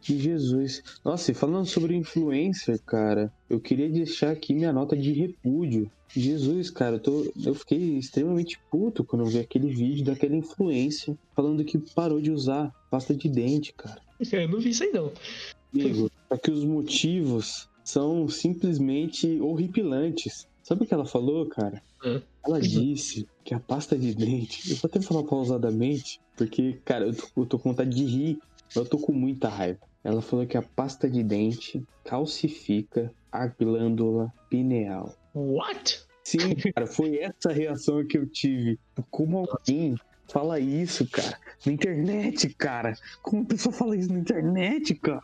Que Jesus. Nossa, e falando sobre influencer, cara, eu queria deixar aqui minha nota de repúdio Jesus, cara, eu, tô, eu fiquei extremamente puto quando eu vi aquele vídeo daquela influência falando que parou de usar pasta de dente, cara. Eu não vi isso aí, não. Amigo, é que os motivos são simplesmente horripilantes. Sabe o que ela falou, cara? Ela disse que a pasta de dente. Eu vou até falar pausadamente, porque, cara, eu tô, eu tô com vontade de rir, mas eu tô com muita raiva. Ela falou que a pasta de dente calcifica a glândula pineal. What? Sim, cara, foi essa reação que eu tive. Como alguém fala isso, cara? Na internet, cara. Como a pessoa fala isso na internet, cara?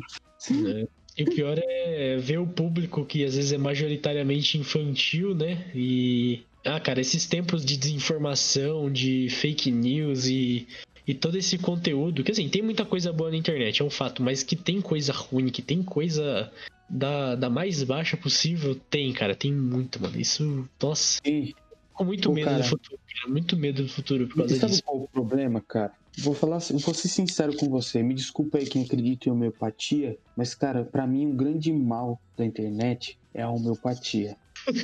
É. E o pior é ver o público que às vezes é majoritariamente infantil, né? E. Ah, cara, esses tempos de desinformação, de fake news e, e todo esse conteúdo. Que assim, tem muita coisa boa na internet, é um fato, mas que tem coisa ruim, que tem coisa da, da mais baixa possível, tem, cara. Tem muito, mano. Isso, nossa. Sim. Com muito Pô, medo cara, do futuro, cara. Muito medo do futuro por causa sabe disso. qual o problema, cara? Vou falar, vou ser sincero com você. Me desculpa aí quem acredita em homeopatia, mas, cara, para mim o um grande mal da internet é a homeopatia.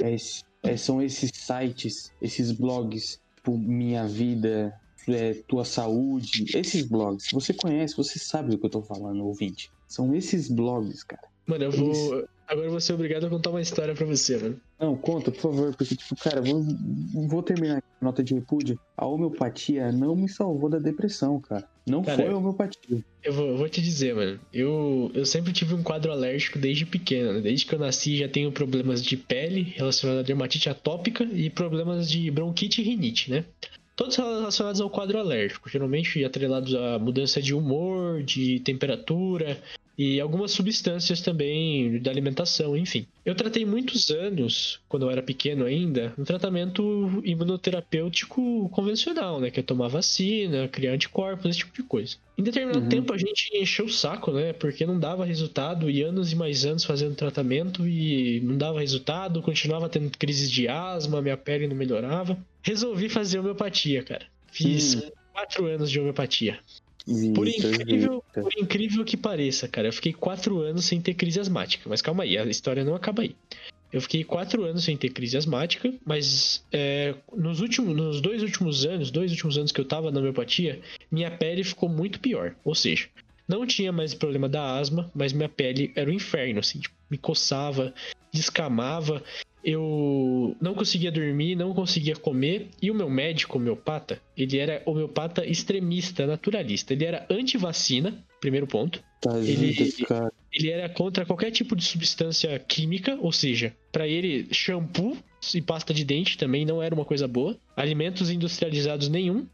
é esse, é, são esses sites, esses blogs, tipo Minha Vida, é, Tua Saúde, esses blogs. Você conhece, você sabe do que eu tô falando, ouvinte. São esses blogs, cara. Mano, eu vou. Isso. Agora eu vou ser obrigado a contar uma história pra você, mano. Não, conta, por favor, porque, tipo, cara, vou, vou terminar a nota de repúdio. A homeopatia não me salvou da depressão, cara. Não cara, foi a homeopatia. Eu vou, eu vou te dizer, mano. Eu, eu sempre tive um quadro alérgico desde pequeno. Né? Desde que eu nasci já tenho problemas de pele relacionados a dermatite atópica e problemas de bronquite e rinite, né? Todos relacionados ao quadro alérgico, geralmente atrelados a mudança de humor, de temperatura, e algumas substâncias também da alimentação, enfim. Eu tratei muitos anos, quando eu era pequeno ainda, um tratamento imunoterapêutico convencional, né? Que é tomar vacina, criar anticorpos, esse tipo de coisa. Em determinado uhum. tempo a gente encheu o saco, né? Porque não dava resultado e anos e mais anos fazendo tratamento e não dava resultado, continuava tendo crises de asma, minha pele não melhorava. Resolvi fazer homeopatia, cara. Fiz uhum. quatro anos de homeopatia por incrível, por incrível que pareça, cara, eu fiquei quatro anos sem ter crise asmática. Mas calma aí, a história não acaba aí. Eu fiquei quatro anos sem ter crise asmática, mas é, nos, últimos, nos dois últimos anos, dois últimos anos que eu tava na homeopatia, minha pele ficou muito pior. Ou seja, não tinha mais problema da asma, mas minha pele era o um inferno, assim, tipo, me coçava, descamava eu não conseguia dormir, não conseguia comer, e o meu médico homeopata, ele era homeopata extremista, naturalista. Ele era anti-vacina, primeiro ponto. Tá ele, ele era contra qualquer tipo de substância química, ou seja, para ele, shampoo e pasta de dente também não era uma coisa boa, alimentos industrializados nenhum.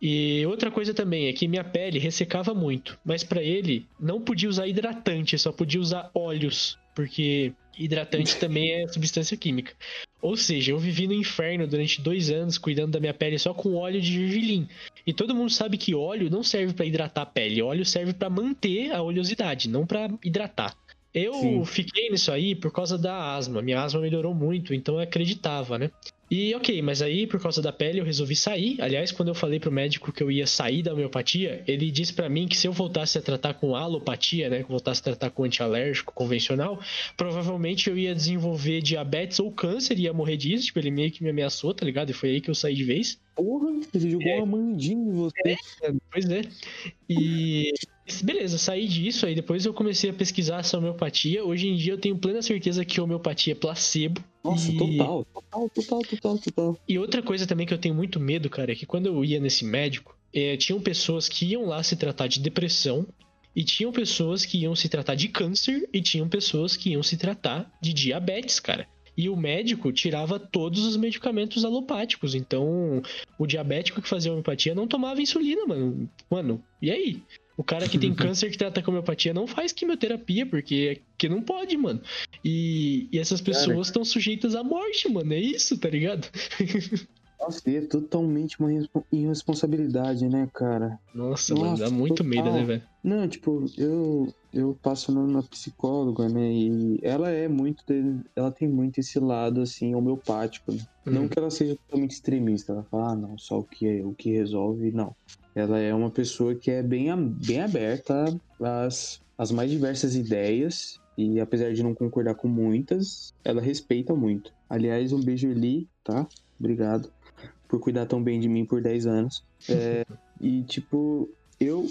E outra coisa também é que minha pele ressecava muito, mas para ele não podia usar hidratante, só podia usar óleos, porque hidratante também é substância química. Ou seja, eu vivi no inferno durante dois anos cuidando da minha pele só com óleo de gergelim. E todo mundo sabe que óleo não serve para hidratar a pele, óleo serve para manter a oleosidade, não para hidratar. Eu Sim. fiquei nisso aí por causa da asma. Minha asma melhorou muito, então eu acreditava, né? E ok, mas aí por causa da pele eu resolvi sair. Aliás, quando eu falei pro médico que eu ia sair da homeopatia, ele disse para mim que se eu voltasse a tratar com alopatia, né, que eu voltasse a tratar com antialérgico convencional, provavelmente eu ia desenvolver diabetes ou câncer, ia morrer disso. Tipo, ele meio que me ameaçou, tá ligado? E foi aí que eu saí de vez. Porra, ele jogou é. uma mandinha em você. É, pois é. E beleza, saí disso, aí depois eu comecei a pesquisar essa homeopatia. Hoje em dia eu tenho plena certeza que homeopatia é placebo. Nossa, e... total, total, total, total, total. E outra coisa também que eu tenho muito medo, cara, é que quando eu ia nesse médico, é, tinham pessoas que iam lá se tratar de depressão, e tinham pessoas que iam se tratar de câncer, e tinham pessoas que iam se tratar de diabetes, cara. E o médico tirava todos os medicamentos alopáticos. Então, o diabético que fazia homeopatia não tomava insulina, mano. Mano, e aí? O cara que tem câncer que trata com homeopatia não faz quimioterapia, porque que não pode, mano. E, e essas pessoas estão sujeitas à morte, mano. É isso, tá ligado? Nossa, é totalmente uma irresponsabilidade, né, cara? Nossa, Nossa mano, dá muito total. medo, né, velho? Não, tipo, eu, eu passo na psicóloga, né, e ela é muito, ela tem muito esse lado, assim, homeopático, né? Uhum. Não que ela seja totalmente extremista, ela fala, ah, não, só o que, é, o que resolve, não. Ela é uma pessoa que é bem, bem aberta às, às mais diversas ideias, e apesar de não concordar com muitas, ela respeita muito. Aliás, um beijo, Eli, tá? Obrigado por cuidar tão bem de mim por 10 anos. É, e, tipo, eu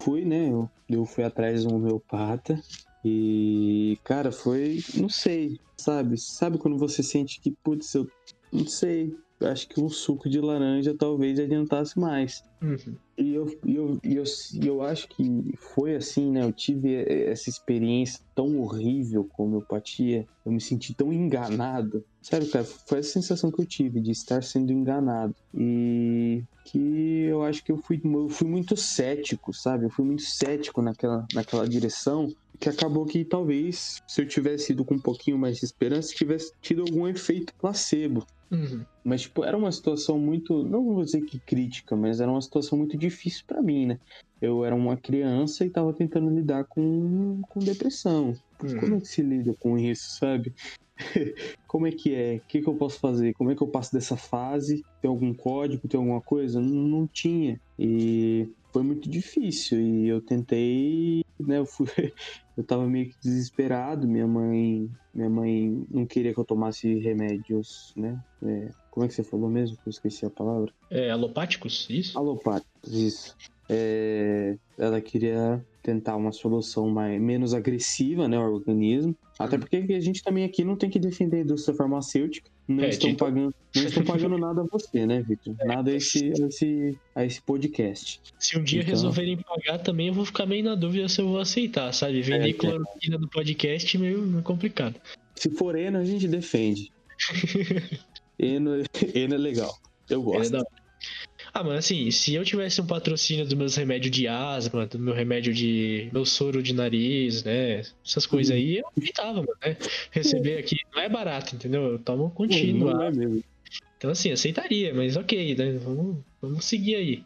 fui, né? Eu, eu fui atrás de um homeopata. E, cara, foi. Não sei, sabe? Sabe quando você sente que, putz, eu não sei. Acho que um suco de laranja talvez adiantasse mais. Uhum. E eu, eu, eu, eu acho que foi assim, né? Eu tive essa experiência tão horrível com homeopatia. Eu me senti tão enganado. Sério, cara, foi essa sensação que eu tive de estar sendo enganado. E que eu acho que eu fui, eu fui muito cético, sabe? Eu fui muito cético naquela, naquela direção. Que acabou que talvez, se eu tivesse ido com um pouquinho mais de esperança, tivesse tido algum efeito placebo. Uhum. Mas, tipo, era uma situação muito. Não vou dizer que crítica, mas era uma situação muito difícil para mim, né? Eu era uma criança e tava tentando lidar com, com depressão. Uhum. Como é que se lida com isso, sabe? Como é que é? O que, que eu posso fazer? Como é que eu passo dessa fase? Tem algum código? Tem alguma coisa? Não, não tinha. E foi muito difícil. E eu tentei, né? Eu, fui, eu tava meio que desesperado. Minha mãe, minha mãe não queria que eu tomasse remédios, né? É, como é que você falou mesmo? Eu esqueci a palavra. É, alopáticos, isso? Alopáticos, isso. É, ela queria tentar uma solução mais, menos agressiva, né, ao organismo. Até porque a gente também aqui não tem que defender a indústria farmacêutica. Não, é, estão, tipo... pagando, não estão pagando nada a você, né, Victor? É, nada a esse, a esse, a esse podcast. Se um dia então... resolverem pagar também, eu vou ficar meio na dúvida se eu vou aceitar, sabe? Vender é, cloroquina no podcast é meio complicado. Se for Eno, a gente defende. Eno, Eno é legal. Eu gosto. É ah, mano, assim, se eu tivesse um patrocínio dos meus remédios de asma, do meu remédio de. meu soro de nariz, né? Essas coisas aí, eu evitava, mano, né? Receber aqui não é barato, entendeu? Eu tomo contínuo. Não é mesmo. Então, assim, aceitaria, mas ok, né? Vamos, vamos seguir aí.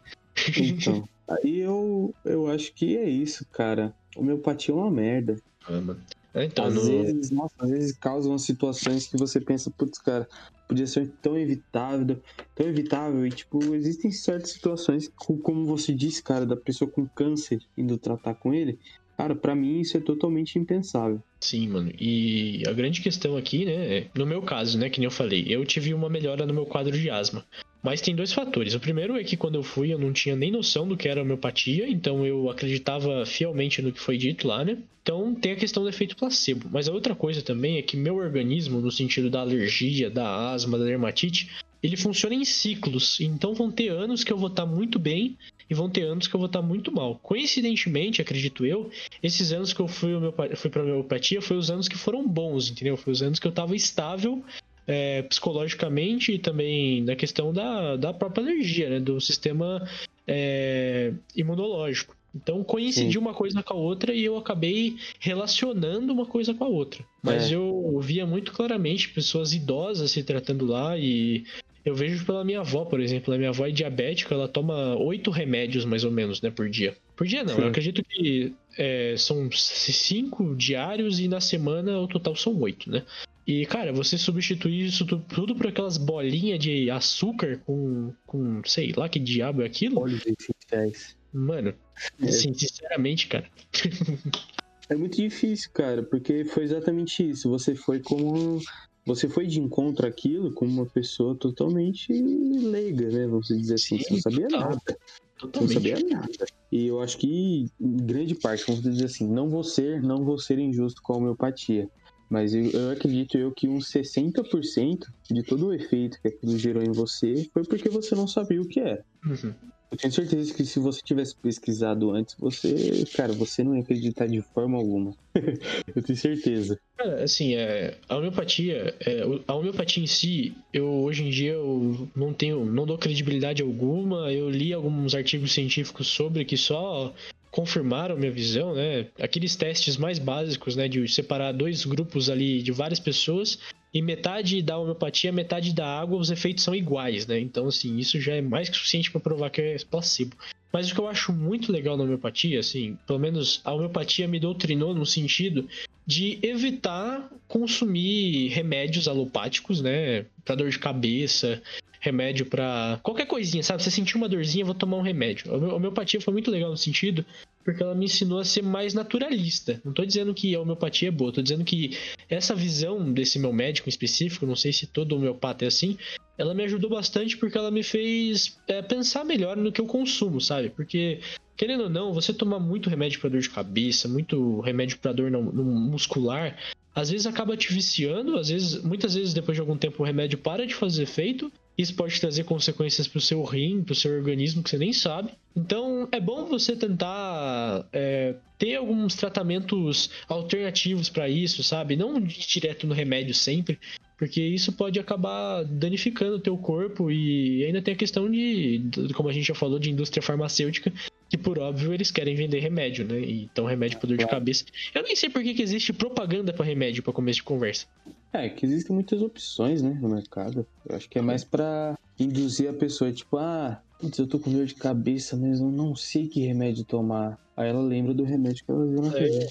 Então, aí eu, eu acho que é isso, cara. Homeopatia é uma merda. Ah, mano. É, então, às, no... vezes, nossa, às vezes causam situações que você pensa, putz, cara, podia ser tão evitável, tão evitável. E, tipo, existem certas situações, como você disse, cara, da pessoa com câncer indo tratar com ele. Cara, para mim isso é totalmente impensável. Sim, mano. E a grande questão aqui, né, é, no meu caso, né, que nem eu falei, eu tive uma melhora no meu quadro de asma. Mas tem dois fatores. O primeiro é que quando eu fui eu não tinha nem noção do que era homeopatia, então eu acreditava fielmente no que foi dito lá, né? Então tem a questão do efeito placebo. Mas a outra coisa também é que meu organismo, no sentido da alergia, da asma, da dermatite, ele funciona em ciclos. Então vão ter anos que eu vou estar muito bem e vão ter anos que eu vou estar muito mal. Coincidentemente, acredito eu, esses anos que eu fui, fui para homeopatia foi os anos que foram bons, entendeu? Foi os anos que eu estava estável é, psicologicamente e também na questão da, da própria alergia, né? Do sistema é, imunológico. Então coincidiu Sim. uma coisa com a outra e eu acabei relacionando uma coisa com a outra. Mas é. eu via muito claramente pessoas idosas se tratando lá e eu vejo pela minha avó, por exemplo. A minha avó é diabética, ela toma oito remédios mais ou menos, né, por dia. Por dia não, Sim. eu acredito que é, são cinco diários e na semana o total são oito, né? E, cara, você substituir isso tudo por aquelas bolinhas de açúcar com, com sei lá que diabo é aquilo? Óleos essenciais. Mano, é. assim, sinceramente, cara. é muito difícil, cara, porque foi exatamente isso. Você foi como. Você foi de encontro àquilo como uma pessoa totalmente leiga, né? Vamos dizer assim. Sim, você não sabia total. nada. Totalmente. Não sabia nada. E eu acho que, em grande parte, vamos dizer assim, não vou ser, não vou ser injusto com a homeopatia. Mas eu, eu, acredito eu que uns 60% de todo o efeito que aquilo gerou em você foi porque você não sabia o que era. Uhum. Eu tenho certeza que se você tivesse pesquisado antes, você, cara, você não ia acreditar de forma alguma. eu tenho certeza. Cara, assim, é, a homeopatia, é, a homeopatia em si, eu hoje em dia eu não tenho, não dou credibilidade alguma. Eu li alguns artigos científicos sobre que só confirmaram minha visão, né? Aqueles testes mais básicos, né, de separar dois grupos ali de várias pessoas e metade da homeopatia, metade da água, os efeitos são iguais, né? Então, assim, isso já é mais que suficiente para provar que é placebo. Mas o que eu acho muito legal na homeopatia, assim, pelo menos a homeopatia me doutrinou no sentido de evitar consumir remédios alopáticos, né? Para dor de cabeça, remédio para qualquer coisinha, sabe? Você sentiu uma dorzinha, vou tomar um remédio. A homeopatia foi muito legal no sentido porque ela me ensinou a ser mais naturalista. Não tô dizendo que a homeopatia é boa, tô dizendo que essa visão desse meu médico em específico, não sei se todo homeopata é assim, ela me ajudou bastante porque ela me fez é, pensar melhor no que eu consumo, sabe? Porque querendo ou não, você tomar muito remédio para dor de cabeça, muito remédio para dor no, no muscular, às vezes acaba te viciando, às vezes, muitas vezes depois de algum tempo o remédio para de fazer efeito. Isso pode trazer consequências para o seu rim, para o seu organismo que você nem sabe. Então é bom você tentar é, ter alguns tratamentos alternativos para isso, sabe? Não ir direto no remédio sempre, porque isso pode acabar danificando o teu corpo e ainda tem a questão de, como a gente já falou, de indústria farmacêutica, que por óbvio eles querem vender remédio, né? Então remédio para dor de cabeça. Eu nem sei por que, que existe propaganda para remédio para começo de conversa. É, que existem muitas opções, né, no mercado. Eu acho que é mais para induzir a pessoa, tipo, ah, putz, eu tô com dor de cabeça, mas eu não sei que remédio tomar. Aí ela lembra do remédio que ela viu na TV.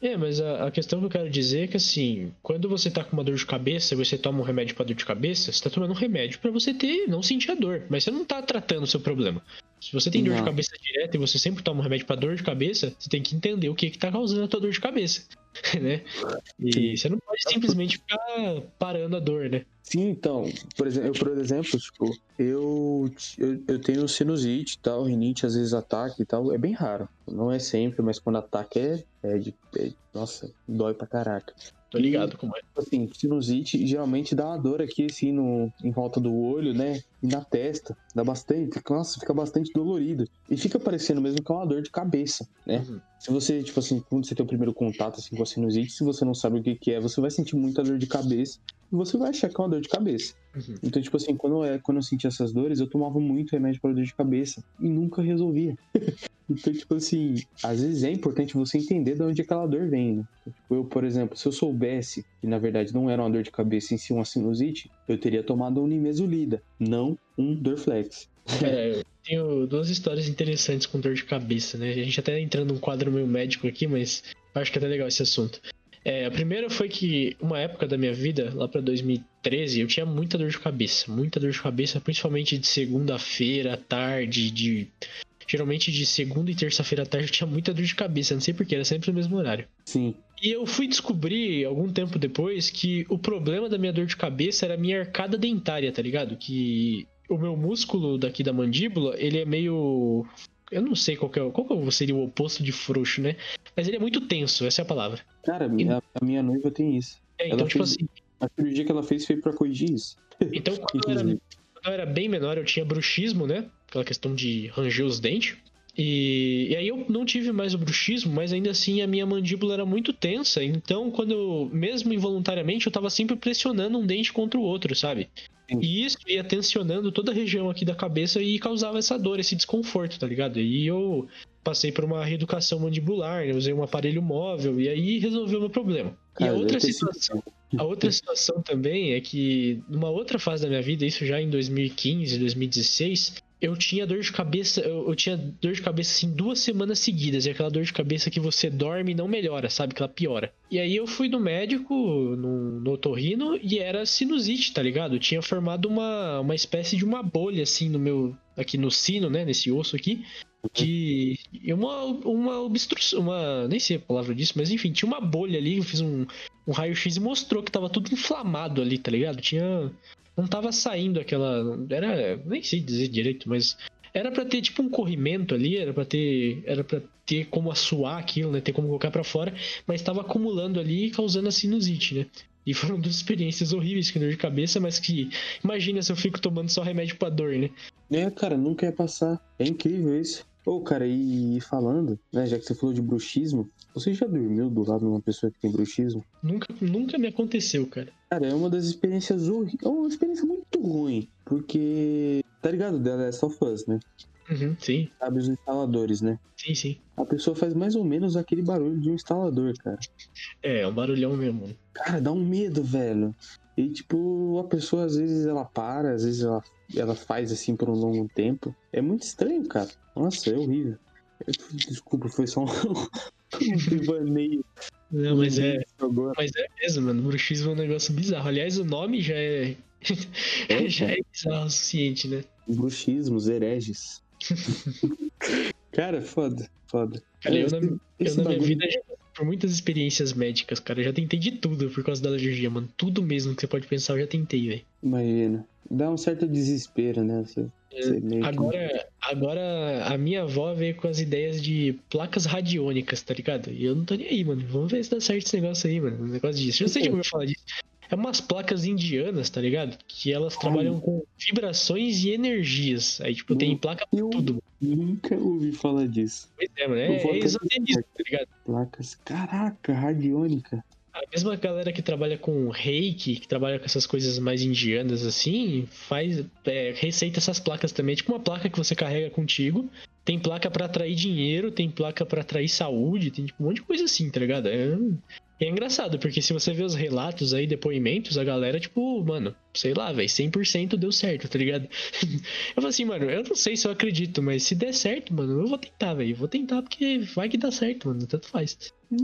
É, mas a, a, questão que eu quero dizer é que assim, quando você tá com uma dor de cabeça e você toma um remédio para dor de cabeça, você tá tomando um remédio para você ter, não sentir a dor, mas você não tá tratando o seu problema. Se você tem dor de cabeça direta e você sempre toma um remédio para dor de cabeça, você tem que entender o que que tá causando a tua dor de cabeça, né? E você não pode simplesmente ficar parando a dor, né? Sim, então, por exemplo, eu, por exemplo, tipo, eu, eu, eu tenho sinusite e tal, rinite, às vezes ataque e tal, é bem raro. Não é sempre, mas quando ataque é, é de. É, nossa, dói pra caraca. Tô ligado como é. Assim, sinusite geralmente dá uma dor aqui, assim, no, em volta do olho, né? E na testa. Dá bastante. Nossa, fica bastante dolorido. E fica parecendo mesmo que é uma dor de cabeça, né? Uhum. Se você, tipo assim, quando você tem o primeiro contato assim, com a sinusite, se você não sabe o que, que é, você vai sentir muita dor de cabeça você vai achar que é uma dor de cabeça. Uhum. Então, tipo assim, quando, eu, quando eu sentia essas dores, eu tomava muito remédio para dor de cabeça e nunca resolvia. então, tipo assim, às vezes é importante você entender de onde aquela dor vem, né? Tipo, eu, por exemplo, se eu soubesse que na verdade não era uma dor de cabeça em si uma sinusite, eu teria tomado um nimesulida, não um Dorflex. É, eu tenho duas histórias interessantes com dor de cabeça, né? A gente até entrando num quadro meio médico aqui, mas acho que é até legal esse assunto. É, a primeira foi que, uma época da minha vida, lá para 2013, eu tinha muita dor de cabeça. Muita dor de cabeça, principalmente de segunda-feira, tarde, de. Geralmente de segunda e terça-feira à tarde eu tinha muita dor de cabeça, não sei porquê, era sempre no mesmo horário. Sim. E eu fui descobrir, algum tempo depois, que o problema da minha dor de cabeça era a minha arcada dentária, tá ligado? Que o meu músculo daqui da mandíbula, ele é meio eu não sei qual, é, qual seria o oposto de frouxo, né? Mas ele é muito tenso, essa é a palavra. Cara, a, a, minha noiva tem isso. É, então, ela tipo fez, assim. A cirurgia que ela fez foi pra corrigir isso. Então, quando, eu era, quando eu era bem menor, eu tinha bruxismo, né? Aquela questão de ranger os dentes. E, e, aí eu não tive mais o bruxismo, mas ainda assim a minha mandíbula era muito tensa. Então, quando eu, mesmo involuntariamente, eu tava sempre pressionando um dente contra o outro, sabe? Sim. E isso ia tensionando toda a região aqui da cabeça e causava essa dor, esse desconforto, tá ligado? E eu passei por uma reeducação mandibular, né? usei um aparelho móvel e aí resolveu o meu problema. Cara, e a outra situação, a outra situação também é que numa outra fase da minha vida, isso já em 2015, 2016, eu tinha dor de cabeça, eu, eu, tinha dor de cabeça assim duas semanas seguidas, e aquela dor de cabeça que você dorme e não melhora, sabe? Que ela piora. E aí eu fui no médico, no, no otorrino, e era sinusite, tá ligado? Eu tinha formado uma, uma espécie de uma bolha assim no meu. aqui no sino, né? Nesse osso aqui. De. Uma, uma obstrução. Uma. Nem sei a palavra disso, mas enfim, tinha uma bolha ali. Eu fiz um, um raio-x e mostrou que tava tudo inflamado ali, tá ligado? Tinha não tava saindo aquela. Era. Nem sei dizer direito, mas. Era para ter tipo um corrimento ali, era para ter. Era para ter como assoar aquilo, né? Ter como colocar para fora, mas estava acumulando ali causando a sinusite, né? E foram duas experiências horríveis com dor de cabeça, mas que. Imagina se eu fico tomando só remédio pra dor, né? É, cara, nunca ia passar. É incrível isso. Ô, oh, cara, e falando, né, já que você falou de bruxismo, você já dormiu do lado de uma pessoa que tem bruxismo? Nunca, nunca me aconteceu, cara. Cara, é uma das experiências horríveis. É uma experiência muito ruim. Porque. Tá ligado? The Last of Us, né? Uhum, sim. Sabe os instaladores, né? Sim, sim. A pessoa faz mais ou menos aquele barulho de um instalador, cara. É, é um barulhão mesmo. Cara, dá um medo, velho. E, tipo, a pessoa às vezes ela para, às vezes ela, ela faz assim por um longo tempo. É muito estranho, cara. Nossa, é horrível. Desculpa, foi só um, devaneio. Não, mas é, mas é mesmo, mano. Bruxismo é um negócio bizarro. Aliás, o nome já é. é já é bizarro o suficiente, né? Bruxismos, hereges. cara, foda, foda. Cara, eu, na, eu na minha vida já por muitas experiências médicas, cara. Eu já tentei de tudo por causa da alergia, mano. Tudo mesmo que você pode pensar, eu já tentei, velho. Imagina. Dá um certo desespero, né? Você, é, você agora, que... agora, a minha avó veio com as ideias de placas radiônicas, tá ligado? E eu não tô nem aí, mano. Vamos ver se dá certo esse negócio aí, mano. Um negócio disso. Eu não sei de como eu falar disso. É umas placas indianas, tá ligado? Que elas trabalham com vibrações e energias. Aí, tipo, tem placa pra tudo. Nunca ouvi falar disso. Pois é, mano. É, é esoterismo, tá ligado? Placas. Caraca, radiônica. A mesma galera que trabalha com reiki, que trabalha com essas coisas mais indianas assim, faz. É, receita essas placas também. É tipo uma placa que você carrega contigo. Tem placa para atrair dinheiro, tem placa para atrair saúde, tem tipo, um monte de coisa assim, tá ligado? É, é engraçado, porque se você vê os relatos aí, depoimentos, a galera, tipo, mano, sei lá, velho, 100% deu certo, tá ligado? eu falo assim, mano, eu não sei se eu acredito, mas se der certo, mano, eu vou tentar, velho. Vou tentar porque vai que dá certo, mano, tanto faz.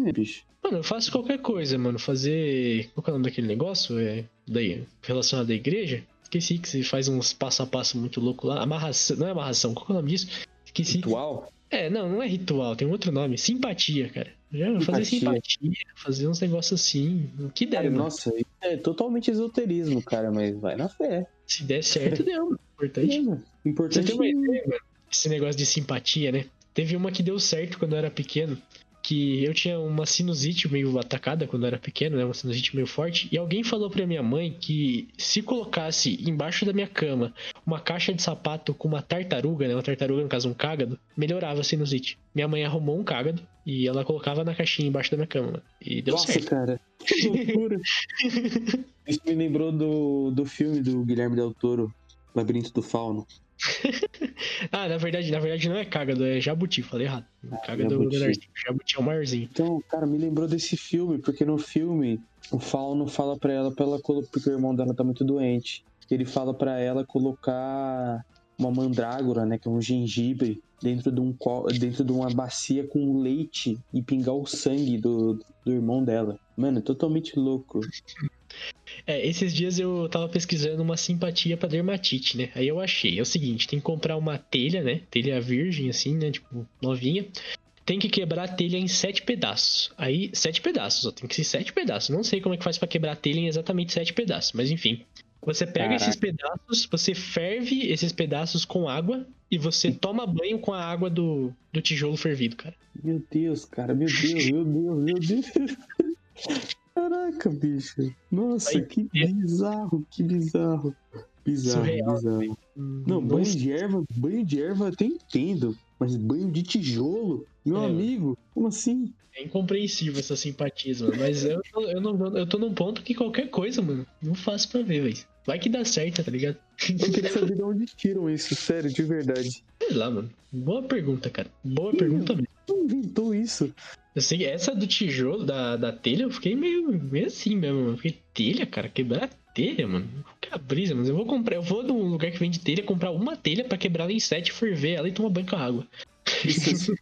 É, bicho. Mano, eu faço qualquer coisa, mano. Fazer. Qual é o nome daquele negócio? É. Daí, relacionado à igreja? Esqueci que você faz uns passo a passo muito louco lá. Amarração. Não é amarração, qual é o nome disso? Esqueci. Ritual? É, não, não é ritual, tem um outro nome. Simpatia, cara. Já simpatia. fazer simpatia, fazer uns negócios assim. O que der, cara, mano. Nossa, é totalmente esoterismo, cara, mas vai na fé. Se der certo, deu. Importante. É, Importante. Você tem uma ideia, mano? Esse negócio de simpatia, né? Teve uma que deu certo quando eu era pequeno que eu tinha uma sinusite meio atacada quando eu era pequeno, né? Uma sinusite meio forte. E alguém falou pra minha mãe que se colocasse embaixo da minha cama uma caixa de sapato com uma tartaruga, né? Uma tartaruga, no caso, um cágado, melhorava a sinusite. Minha mãe arrumou um cágado e ela colocava na caixinha embaixo da minha cama. E deu Nossa, certo. cara. Que loucura. Isso me lembrou do, do filme do Guilherme Del Toro, Labirinto do Fauno. ah, na verdade, na verdade não é cágado, é jabuti, falei errado. Ah, cágado jabuti. É jabuti é o maiorzinho. Então, cara, me lembrou desse filme, porque no filme o Fauno fala pra ela, pra ela porque o irmão dela tá muito doente. Ele fala pra ela colocar uma mandrágora, né, que é um gengibre, dentro de, um, dentro de uma bacia com leite e pingar o sangue do, do irmão dela. Mano, totalmente louco. É, esses dias eu tava pesquisando uma simpatia pra dermatite, né? Aí eu achei, é o seguinte, tem que comprar uma telha, né? Telha virgem, assim, né? Tipo, novinha. Tem que quebrar a telha em sete pedaços. Aí, sete pedaços, ó, tem que ser sete pedaços. Não sei como é que faz para quebrar a telha em exatamente sete pedaços, mas enfim. Você pega Caraca. esses pedaços, você ferve esses pedaços com água e você toma banho com a água do, do tijolo fervido, cara. Meu Deus, cara, meu Deus, meu Deus, meu Deus. Caraca, bicho. Nossa, que bizarro, que bizarro. Bizarro, surreal. bizarro. Não, banho de erva, banho de erva eu até entendo, mas banho de tijolo, meu é. amigo, como assim? É incompreensível essa simpatia, mano. Mas eu, eu, não, eu tô num ponto que qualquer coisa, mano, não faço pra ver, velho. Vai que dá certo, tá ligado? Eu queria saber de onde tiram isso, sério, de verdade. Sei lá, mano. Boa pergunta, cara. Boa Quem pergunta mesmo. Quem inventou isso? Sei, essa do tijolo, da, da telha, eu fiquei meio, meio assim mesmo. Eu fiquei, telha, cara? Quebrar telha, mano? Que brisa, mas eu vou comprar, eu vou num lugar que vende telha, comprar uma telha pra quebrar ela em sete, ferver ela e tomar banho com água. Isso,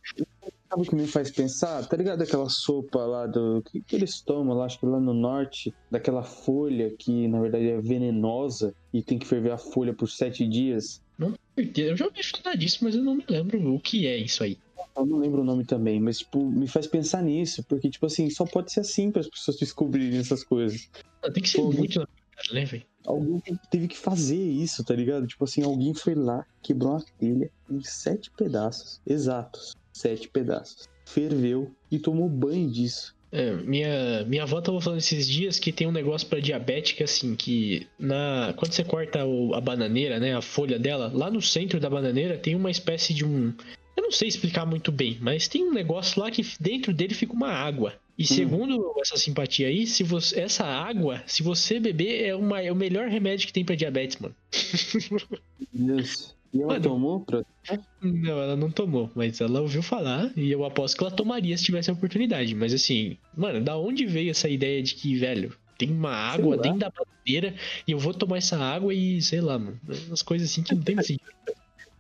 Sabe o que me faz pensar? Tá ligado aquela sopa lá do. que, que eles tomam lá, acho que lá no norte, daquela folha que na verdade é venenosa e tem que ferver a folha por sete dias? Não certeza. Eu já ouvi falar disso, mas eu não me lembro o que é isso aí. Eu não lembro o nome também, mas tipo, me faz pensar nisso, porque tipo assim, só pode ser assim para as pessoas descobrirem essas coisas. Tem que ser Pô, muito na verdade, né, velho? Alguém teve que fazer isso, tá ligado? Tipo assim, alguém foi lá, quebrou uma telha em sete pedaços exatos sete pedaços. Ferveu e tomou banho disso. É, minha, minha avó tava falando esses dias que tem um negócio para diabética assim, que na quando você corta o, a bananeira, né, a folha dela, lá no centro da bananeira tem uma espécie de um, eu não sei explicar muito bem, mas tem um negócio lá que dentro dele fica uma água. E hum. segundo essa simpatia aí, se você, essa água, se você beber, é, uma, é o melhor remédio que tem para diabetes, mano. Isso. E ela Mano, tomou pra... Não, ela não tomou, mas ela ouviu falar e eu aposto que ela tomaria se tivesse a oportunidade. Mas assim, mano, da onde veio essa ideia de que, velho, tem uma água dentro da bandeira e eu vou tomar essa água e, sei lá, mano, umas coisas assim que não tem sentido.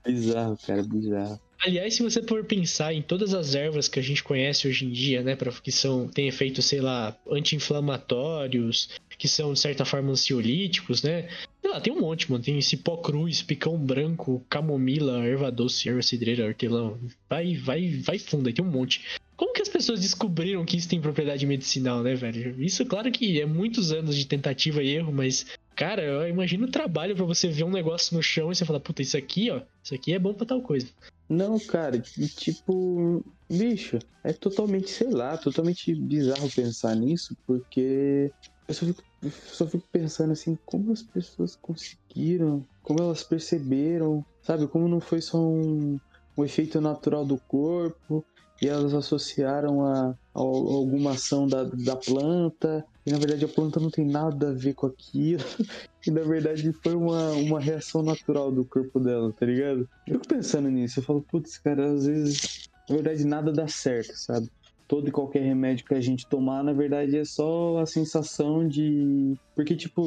bizarro, cara, bizarro. Aliás, se você for pensar em todas as ervas que a gente conhece hoje em dia, né, para que são tem efeitos, sei lá, anti-inflamatórios, que são de certa forma ansiolíticos, né? Sei lá, tem um monte, mano. Tem cipó cruz, picão branco, camomila, erva doce, erva cidreira, hortelã. Vai, vai, vai fundo, aí tem um monte. Como que as pessoas descobriram que isso tem propriedade medicinal, né, velho? Isso, claro que é muitos anos de tentativa e erro, mas Cara, eu imagino o trabalho para você ver um negócio no chão e você falar, puta, isso aqui, ó, isso aqui é bom pra tal coisa. Não, cara, tipo, bicho, é totalmente, sei lá, totalmente bizarro pensar nisso, porque eu só fico, só fico pensando assim, como as pessoas conseguiram, como elas perceberam, sabe, como não foi só um, um efeito natural do corpo, e elas associaram a, a, alguma ação da, da planta, e na verdade a planta não tem nada a ver com aquilo, e na verdade foi uma, uma reação natural do corpo dela, tá ligado? Eu fico pensando nisso, eu falo, putz, cara, às vezes, na verdade nada dá certo, sabe? Todo e qualquer remédio que a gente tomar, na verdade, é só a sensação de. Porque, tipo,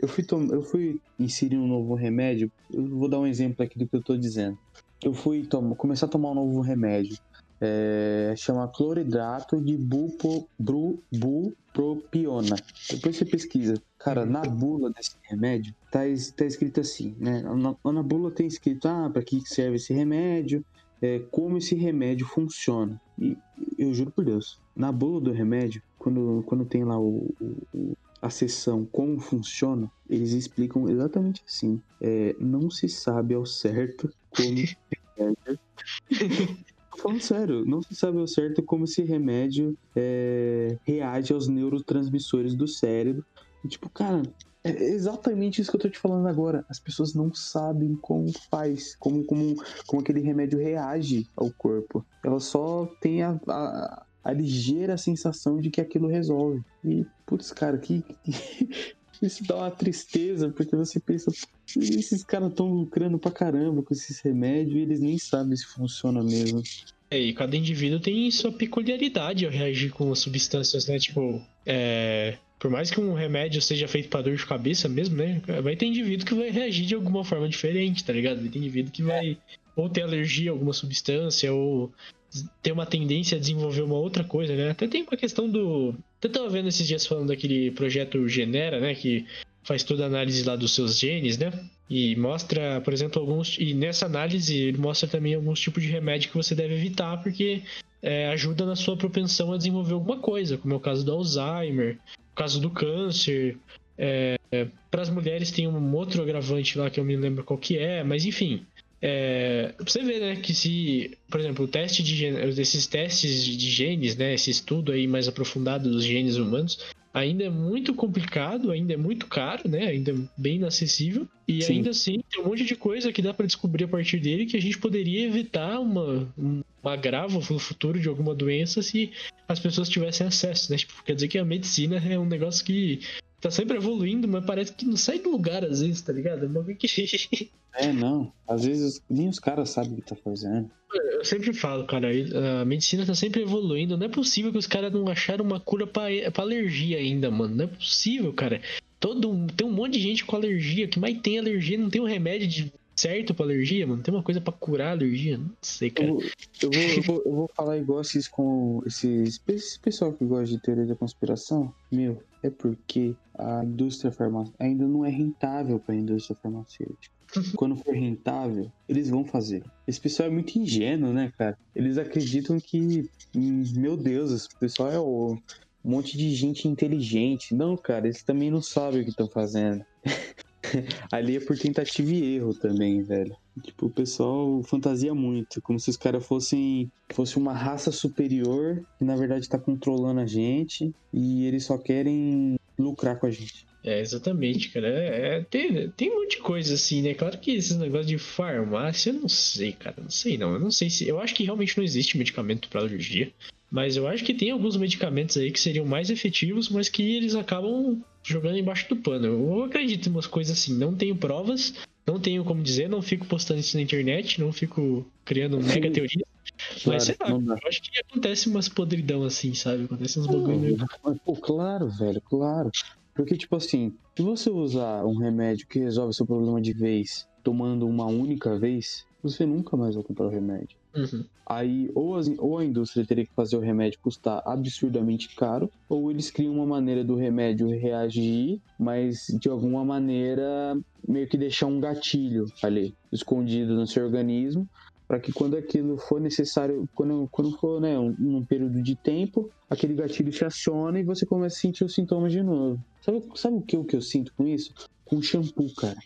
eu fui, tom... eu fui inserir um novo remédio. Eu vou dar um exemplo aqui do que eu tô dizendo. Eu fui tom... começar a tomar um novo remédio é, chama cloridrato de bupo, bru, bupropiona. Depois você pesquisa. Cara, na bula desse remédio, tá, tá escrito assim, né? Na, na bula tem escrito, ah, para que serve esse remédio, é, como esse remédio funciona. E eu juro por Deus, na bula do remédio, quando, quando tem lá o, o a sessão como funciona, eles explicam exatamente assim. É, não se sabe ao certo como falando sério, não se sabe ao certo como esse remédio é, reage aos neurotransmissores do cérebro. E, tipo, cara, é exatamente isso que eu tô te falando agora. As pessoas não sabem como faz, como, como, como aquele remédio reage ao corpo. Elas só têm a, a, a ligeira sensação de que aquilo resolve. E, putz, cara, que, que isso dá uma tristeza, porque você pensa, esses caras estão lucrando pra caramba com esses remédios e eles nem sabem se funciona mesmo. É, e cada indivíduo tem sua peculiaridade ao reagir com substâncias, né? Tipo, é, por mais que um remédio seja feito para dor de cabeça mesmo, né? Vai ter indivíduo que vai reagir de alguma forma diferente, tá ligado? Vai ter indivíduo que vai ou ter alergia a alguma substância, ou ter uma tendência a desenvolver uma outra coisa, né? Até tem uma questão do. Até tava vendo esses dias falando daquele projeto Genera, né? Que faz toda a análise lá dos seus genes, né? E mostra, por exemplo, alguns. E nessa análise ele mostra também alguns tipos de remédio que você deve evitar, porque é, ajuda na sua propensão a desenvolver alguma coisa, como é o caso do Alzheimer, o caso do câncer. É, para as mulheres tem um outro agravante lá que eu me lembro qual que é, mas enfim. É, você vê, né, que se, por exemplo, o teste de esses testes de genes, né, esse estudo aí mais aprofundado dos genes humanos, ainda é muito complicado, ainda é muito caro, né? Ainda é bem inacessível. E Sim. ainda assim, tem um monte de coisa que dá para descobrir a partir dele que a gente poderia evitar uma, um agravo no futuro de alguma doença se as pessoas tivessem acesso, né? Tipo, quer dizer que a medicina é um negócio que tá sempre evoluindo, mas parece que não sai do lugar às vezes, tá ligado? É que. É, não. Às vezes nem os caras sabem o que tá fazendo. Eu sempre falo, cara, a medicina tá sempre evoluindo. Não é possível que os caras não acharam uma cura pra, pra alergia ainda, mano. Não é possível, cara. Todo, tem um monte de gente com alergia. que mais tem alergia? Não tem um remédio de certo pra alergia, mano? Tem uma coisa pra curar a alergia? Não sei, cara. Eu, eu, vou, eu, vou, eu vou falar igual esses com esses, esse pessoal que gosta de teoria da conspiração. Meu, é porque a indústria farmacêutica ainda não é rentável para a indústria farmacêutica. Quando for rentável, eles vão fazer. Esse pessoal é muito ingênuo, né, cara? Eles acreditam que, meu Deus, esse pessoal é o, um monte de gente inteligente. Não, cara, eles também não sabem o que estão fazendo. Ali é por tentativa e erro também, velho. Tipo, o pessoal fantasia muito, como se os caras fossem fosse uma raça superior que na verdade tá controlando a gente e eles só querem lucrar com a gente. É, exatamente, cara. É, é, tem, tem um monte de coisa assim, né? Claro que esses negócios de farmácia, eu não sei, cara. Não sei não. Eu não sei se. Eu acho que realmente não existe medicamento para alergia. Mas eu acho que tem alguns medicamentos aí que seriam mais efetivos, mas que eles acabam jogando embaixo do pano. Eu acredito em umas coisas assim. Não tenho provas, não tenho como dizer, não fico postando isso na internet, não fico criando mega teorias. Claro, mas sei lá, eu acho que acontece umas podridão assim, sabe? Acontece uns bagulho Pô, claro, velho, claro. Porque, tipo assim, se você usar um remédio que resolve seu problema de vez, tomando uma única vez, você nunca mais vai comprar o remédio. Uhum. Aí, ou, as, ou a indústria teria que fazer o remédio custar absurdamente caro, ou eles criam uma maneira do remédio reagir, mas de alguma maneira meio que deixar um gatilho ali, escondido no seu organismo, para que quando aquilo for necessário, quando, quando for né, um, um, período de tempo, aquele gatilho se aciona e você começa a sentir os sintomas de novo. Sabe, sabe o, que, o que eu sinto com isso? Com shampoo, cara.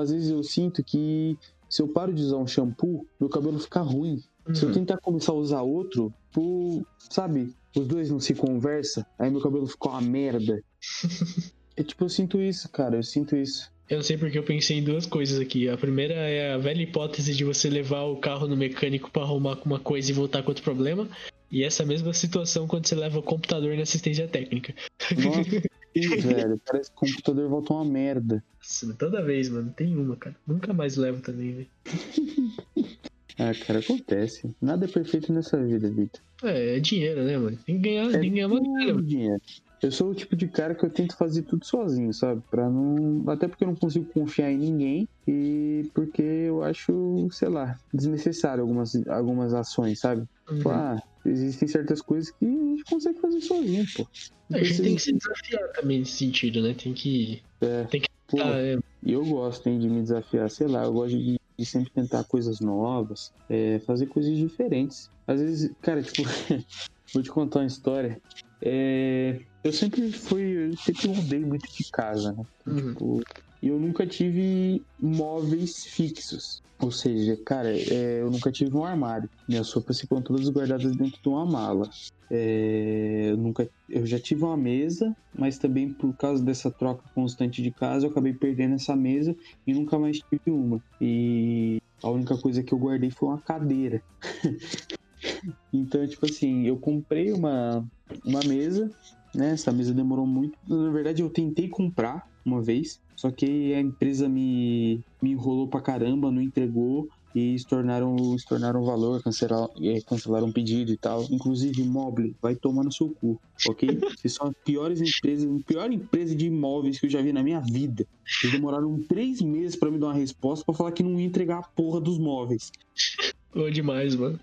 Às vezes eu sinto que se eu paro de usar um shampoo, meu cabelo fica ruim. Uhum. Se eu uhum. tentar começar a usar outro, por, sabe, os dois não se conversam, aí meu cabelo ficou uma merda. é tipo, eu sinto isso, cara, eu sinto isso. Eu não sei porque eu pensei em duas coisas aqui. A primeira é a velha hipótese de você levar o carro no mecânico para arrumar uma coisa e voltar com outro problema. E essa mesma situação quando você leva o computador na assistência técnica. Nossa, velho, parece que o computador volta uma merda. Nossa, toda vez, mano, tem uma, cara. Nunca mais levo também, velho. ah, cara, acontece. Nada é perfeito nessa vida, Vitor. É, é dinheiro, né, mano? Tem que ganhar, é tem que ganhar uma grana. dinheiro. Eu sou o tipo de cara que eu tento fazer tudo sozinho, sabe? Para não, até porque eu não consigo confiar em ninguém e porque eu acho, sei lá, desnecessário algumas algumas ações, sabe? Uhum. Tipo, ah, existem certas coisas que a gente consegue fazer sozinho, pô. a gente tem que se desafiar também nesse sentido, né? Tem que é, tem que pô, é... E eu gosto, hein, de me desafiar, sei lá, eu gosto de, de sempre tentar coisas novas, é, fazer coisas diferentes. Às vezes, cara, tipo, vou te contar uma história. É, eu sempre fui, eu sempre mudei muito de casa, né? Uhum. Tipo, eu nunca tive móveis fixos. Ou seja, cara, é, eu nunca tive um armário. Minhas roupas ficam todas guardadas dentro de uma mala. É, eu, nunca, eu já tive uma mesa, mas também por causa dessa troca constante de casa, eu acabei perdendo essa mesa e nunca mais tive uma. E a única coisa que eu guardei foi uma cadeira. então, tipo assim, eu comprei uma, uma mesa né? Essa mesa demorou muito. Na verdade, eu tentei comprar uma vez, só que a empresa me, me enrolou pra caramba, não entregou e se tornaram, se tornaram valor, cancelaram, é, cancelaram um pedido e tal. Inclusive, Mobile, vai tomar no seu cu, ok? Vocês são as piores empresas, a pior empresa de imóveis que eu já vi na minha vida. Eles demoraram três meses para me dar uma resposta para falar que não ia entregar a porra dos móveis. Bom demais, mano.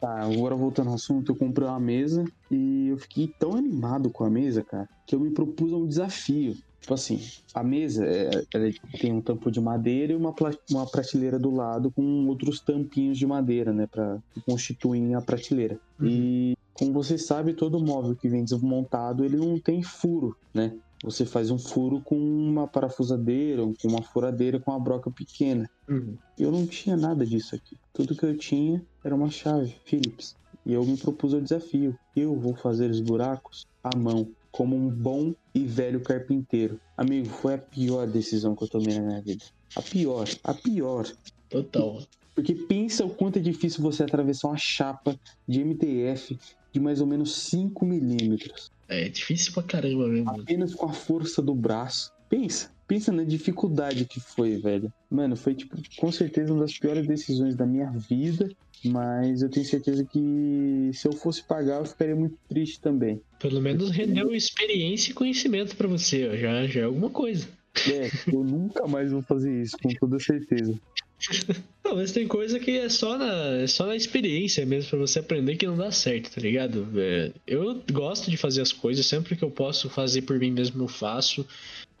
Tá, agora voltando ao assunto, eu comprei uma mesa e eu fiquei tão animado com a mesa, cara, que eu me propus um desafio. Tipo assim, a mesa é, ela tem um tampo de madeira e uma, uma prateleira do lado com outros tampinhos de madeira, né, pra, que constituem a prateleira. Uhum. E como você sabe, todo móvel que vem desmontado, ele não tem furo, né? Você faz um furo com uma parafusadeira, com uma furadeira com uma broca pequena. Uhum. Eu não tinha nada disso aqui. Tudo que eu tinha era uma chave Phillips. E eu me propus o desafio. Eu vou fazer os buracos à mão, como um bom e velho carpinteiro. Amigo, foi a pior decisão que eu tomei na minha vida. A pior, a pior. Total. Porque pensa o quanto é difícil você atravessar uma chapa de MTF de mais ou menos 5 milímetros. É difícil pra caramba mesmo. Apenas com a força do braço. Pensa, pensa na dificuldade que foi, velho. Mano, foi tipo, com certeza uma das piores decisões da minha vida. Mas eu tenho certeza que se eu fosse pagar, eu ficaria muito triste também. Pelo menos rendeu experiência e conhecimento para você, já, já é alguma coisa. É, eu nunca mais vou fazer isso, com toda certeza. Não, mas tem coisa que é só na, é só na experiência mesmo, para você aprender que não dá certo, tá ligado? É, eu gosto de fazer as coisas, sempre que eu posso fazer por mim mesmo, eu faço.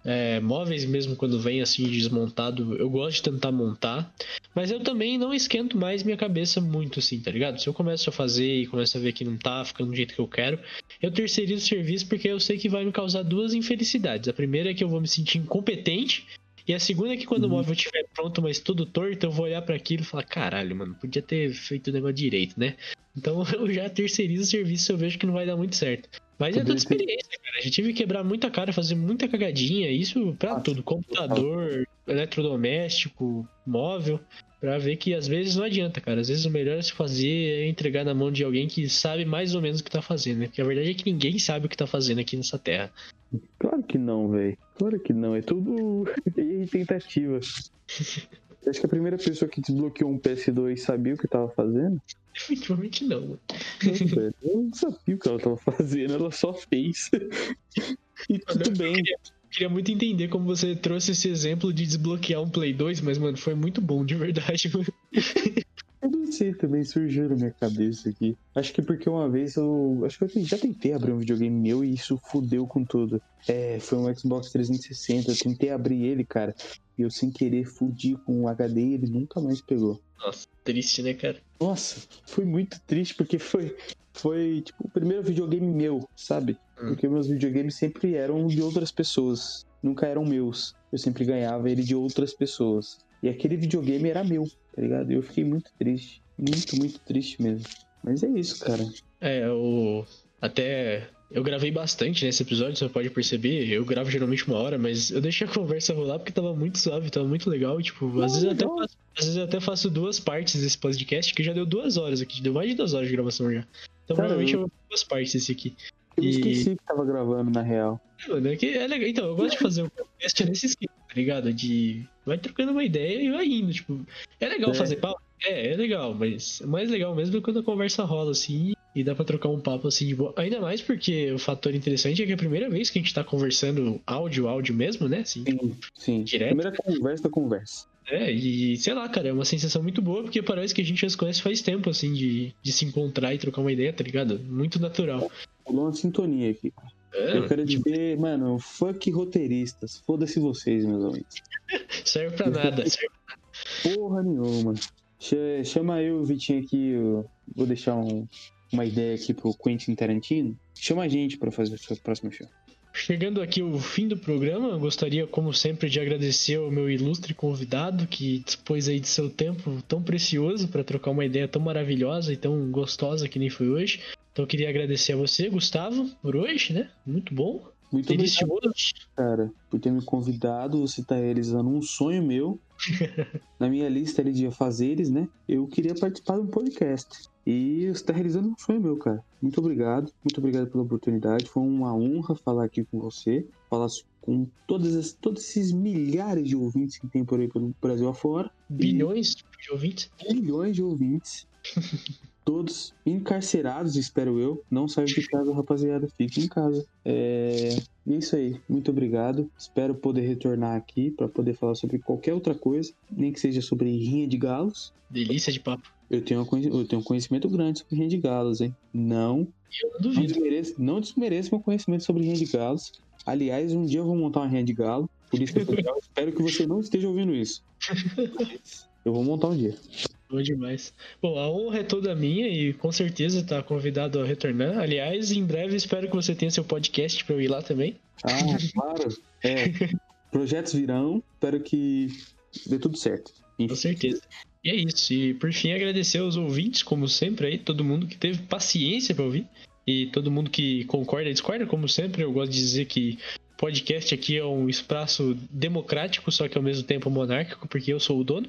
É, móveis mesmo quando vem assim desmontado, eu gosto de tentar montar, mas eu também não esquento mais minha cabeça muito assim, tá ligado? Se eu começo a fazer e começo a ver que não tá ficando do jeito que eu quero, eu terceirizo o serviço porque eu sei que vai me causar duas infelicidades. A primeira é que eu vou me sentir incompetente e a segunda é que quando uhum. o móvel estiver pronto, mas todo torto, eu vou olhar para aquilo e falar: caralho, mano, podia ter feito o negócio direito, né? Então eu já terceirizo o serviço se eu vejo que não vai dar muito certo. Mas é toda experiência, cara. A gente tive que quebrar muita cara, fazer muita cagadinha. Isso pra ah, tudo: computador, eletrodoméstico, móvel. Pra ver que às vezes não adianta, cara. Às vezes o melhor é se fazer é entregar na mão de alguém que sabe mais ou menos o que tá fazendo, né? Porque a verdade é que ninguém sabe o que tá fazendo aqui nessa terra. Claro que não, velho. Claro que não. É tudo tentativa. Acho que a primeira pessoa que desbloqueou um PS2 sabia o que tava fazendo? Definitivamente não. Eu não sabia o que ela tava fazendo, ela só fez. e tudo bem. Queria, queria, muito entender como você trouxe esse exemplo de desbloquear um Play 2, mas, mano, foi muito bom, de verdade, mano. Eu não sei, também surgiu na minha cabeça aqui. Acho que porque uma vez eu. Acho que eu já tentei abrir um videogame meu e isso fudeu com tudo. É, foi um Xbox 360. Eu tentei abrir ele, cara. E eu sem querer fudi com o HD e ele nunca mais pegou. Nossa, triste, né, cara? Nossa, foi muito triste porque foi. Foi, tipo, o primeiro videogame meu, sabe? Hum. Porque meus videogames sempre eram de outras pessoas. Nunca eram meus. Eu sempre ganhava ele de outras pessoas. E aquele videogame era meu, tá ligado? Eu fiquei muito triste. Muito, muito triste mesmo. Mas é isso, cara. É, o. Até. Eu gravei bastante nesse episódio, você pode perceber. Eu gravo geralmente uma hora, mas eu deixei a conversa rolar porque tava muito suave, tava muito legal. E, tipo, às, vezes eu até faço, às vezes eu até faço duas partes desse podcast, que já deu duas horas aqui, deu mais de duas horas de gravação já. Então Caramba. provavelmente eu vou fazer duas partes desse aqui. Eu e... esqueci que tava gravando, na real. É, mano, é, que é legal. Então, eu gosto de fazer um podcast nesse esquema, tá ligado? De. Vai trocando uma ideia e vai indo. Tipo, é legal é. fazer papo? É, é legal, mas é mais legal mesmo é quando a conversa rola assim e dá pra trocar um papo assim de boa. Ainda mais porque o fator interessante é que é a primeira vez que a gente tá conversando áudio, áudio mesmo, né? Assim, sim, sim. Direto. Primeira conversa conversa. É, e sei lá, cara, é uma sensação muito boa, porque parece que a gente já se conhece faz tempo, assim, de, de se encontrar e trocar uma ideia, tá ligado? Muito natural. Rolou uma sintonia aqui. É, eu quero dizer, mano, fuck roteiristas. Foda-se vocês, meus amigos. serve pra nada, serve. Porra nenhuma. Chama eu, Vitinho, aqui. Eu vou deixar um, uma ideia aqui pro Quentin Tarantino. Chama a gente pra fazer o próximo show. Chegando aqui ao fim do programa, gostaria, como sempre, de agradecer ao meu ilustre convidado que dispôs aí de seu tempo tão precioso para trocar uma ideia tão maravilhosa e tão gostosa que nem foi hoje. Então eu queria agradecer a você, Gustavo, por hoje, né? Muito bom. Muito Delicioso. obrigado, cara, por ter me convidado. Você está realizando um sonho meu. Na minha lista ali de afazeres, né? Eu queria participar de um podcast. E você está realizando um sonho meu, cara. Muito obrigado. Muito obrigado pela oportunidade. Foi uma honra falar aqui com você. Falar com todas as, todos esses milhares de ouvintes que tem por aí pelo Brasil afora. Bilhões e... de ouvintes? Bilhões de ouvintes. todos encarcerados, espero eu. Não saiam de casa, rapaziada. Fiquem em casa. É... é isso aí. Muito obrigado. Espero poder retornar aqui para poder falar sobre qualquer outra coisa, nem que seja sobre rinha de galos. Delícia de papo. Eu tenho, eu tenho um conhecimento grande sobre rinha de galos, hein? Não. Eu duvido. Não desmereço, não desmereço meu conhecimento sobre rinha de galos. Aliás, um dia eu vou montar uma rinha de galo. Por isso que eu legal. espero que você não esteja ouvindo isso. eu vou montar um dia. Bom demais. Bom, a honra é toda minha e com certeza está convidado a retornar. Aliás, em breve espero que você tenha seu podcast para eu ir lá também. Ah, claro. É, projetos virão. Espero que dê tudo certo. Enfim. Com certeza. E é isso. E por fim, agradecer aos ouvintes, como sempre, aí, todo mundo que teve paciência para ouvir. E todo mundo que concorda e discorda, como sempre, eu gosto de dizer que podcast aqui é um espaço democrático, só que ao mesmo tempo monárquico, porque eu sou o dono.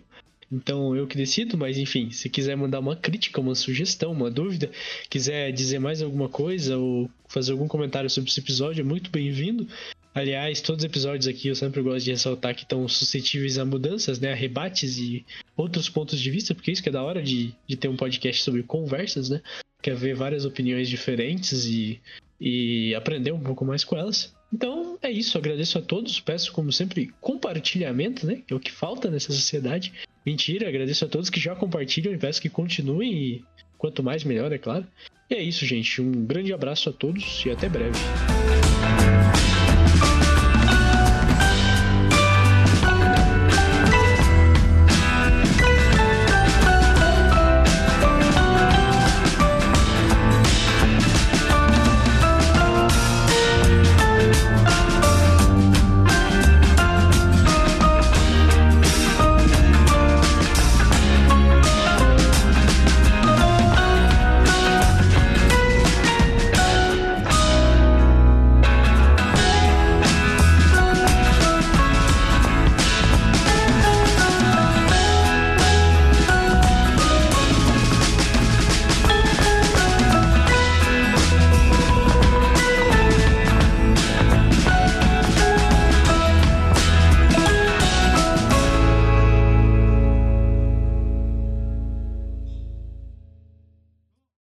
Então eu que decido, mas enfim, se quiser mandar uma crítica, uma sugestão, uma dúvida, quiser dizer mais alguma coisa ou fazer algum comentário sobre esse episódio, é muito bem-vindo. Aliás, todos os episódios aqui eu sempre gosto de ressaltar que estão suscetíveis a mudanças, né? A rebates e outros pontos de vista, porque isso que é da hora de, de ter um podcast sobre conversas, né? Quer ver várias opiniões diferentes e, e aprender um pouco mais com elas. Então é isso, agradeço a todos, peço como sempre compartilhamento, né? Que é o que falta nessa sociedade. Mentira, agradeço a todos que já compartilham e peço que continuem e quanto mais melhor, é claro. E é isso, gente. Um grande abraço a todos e até breve.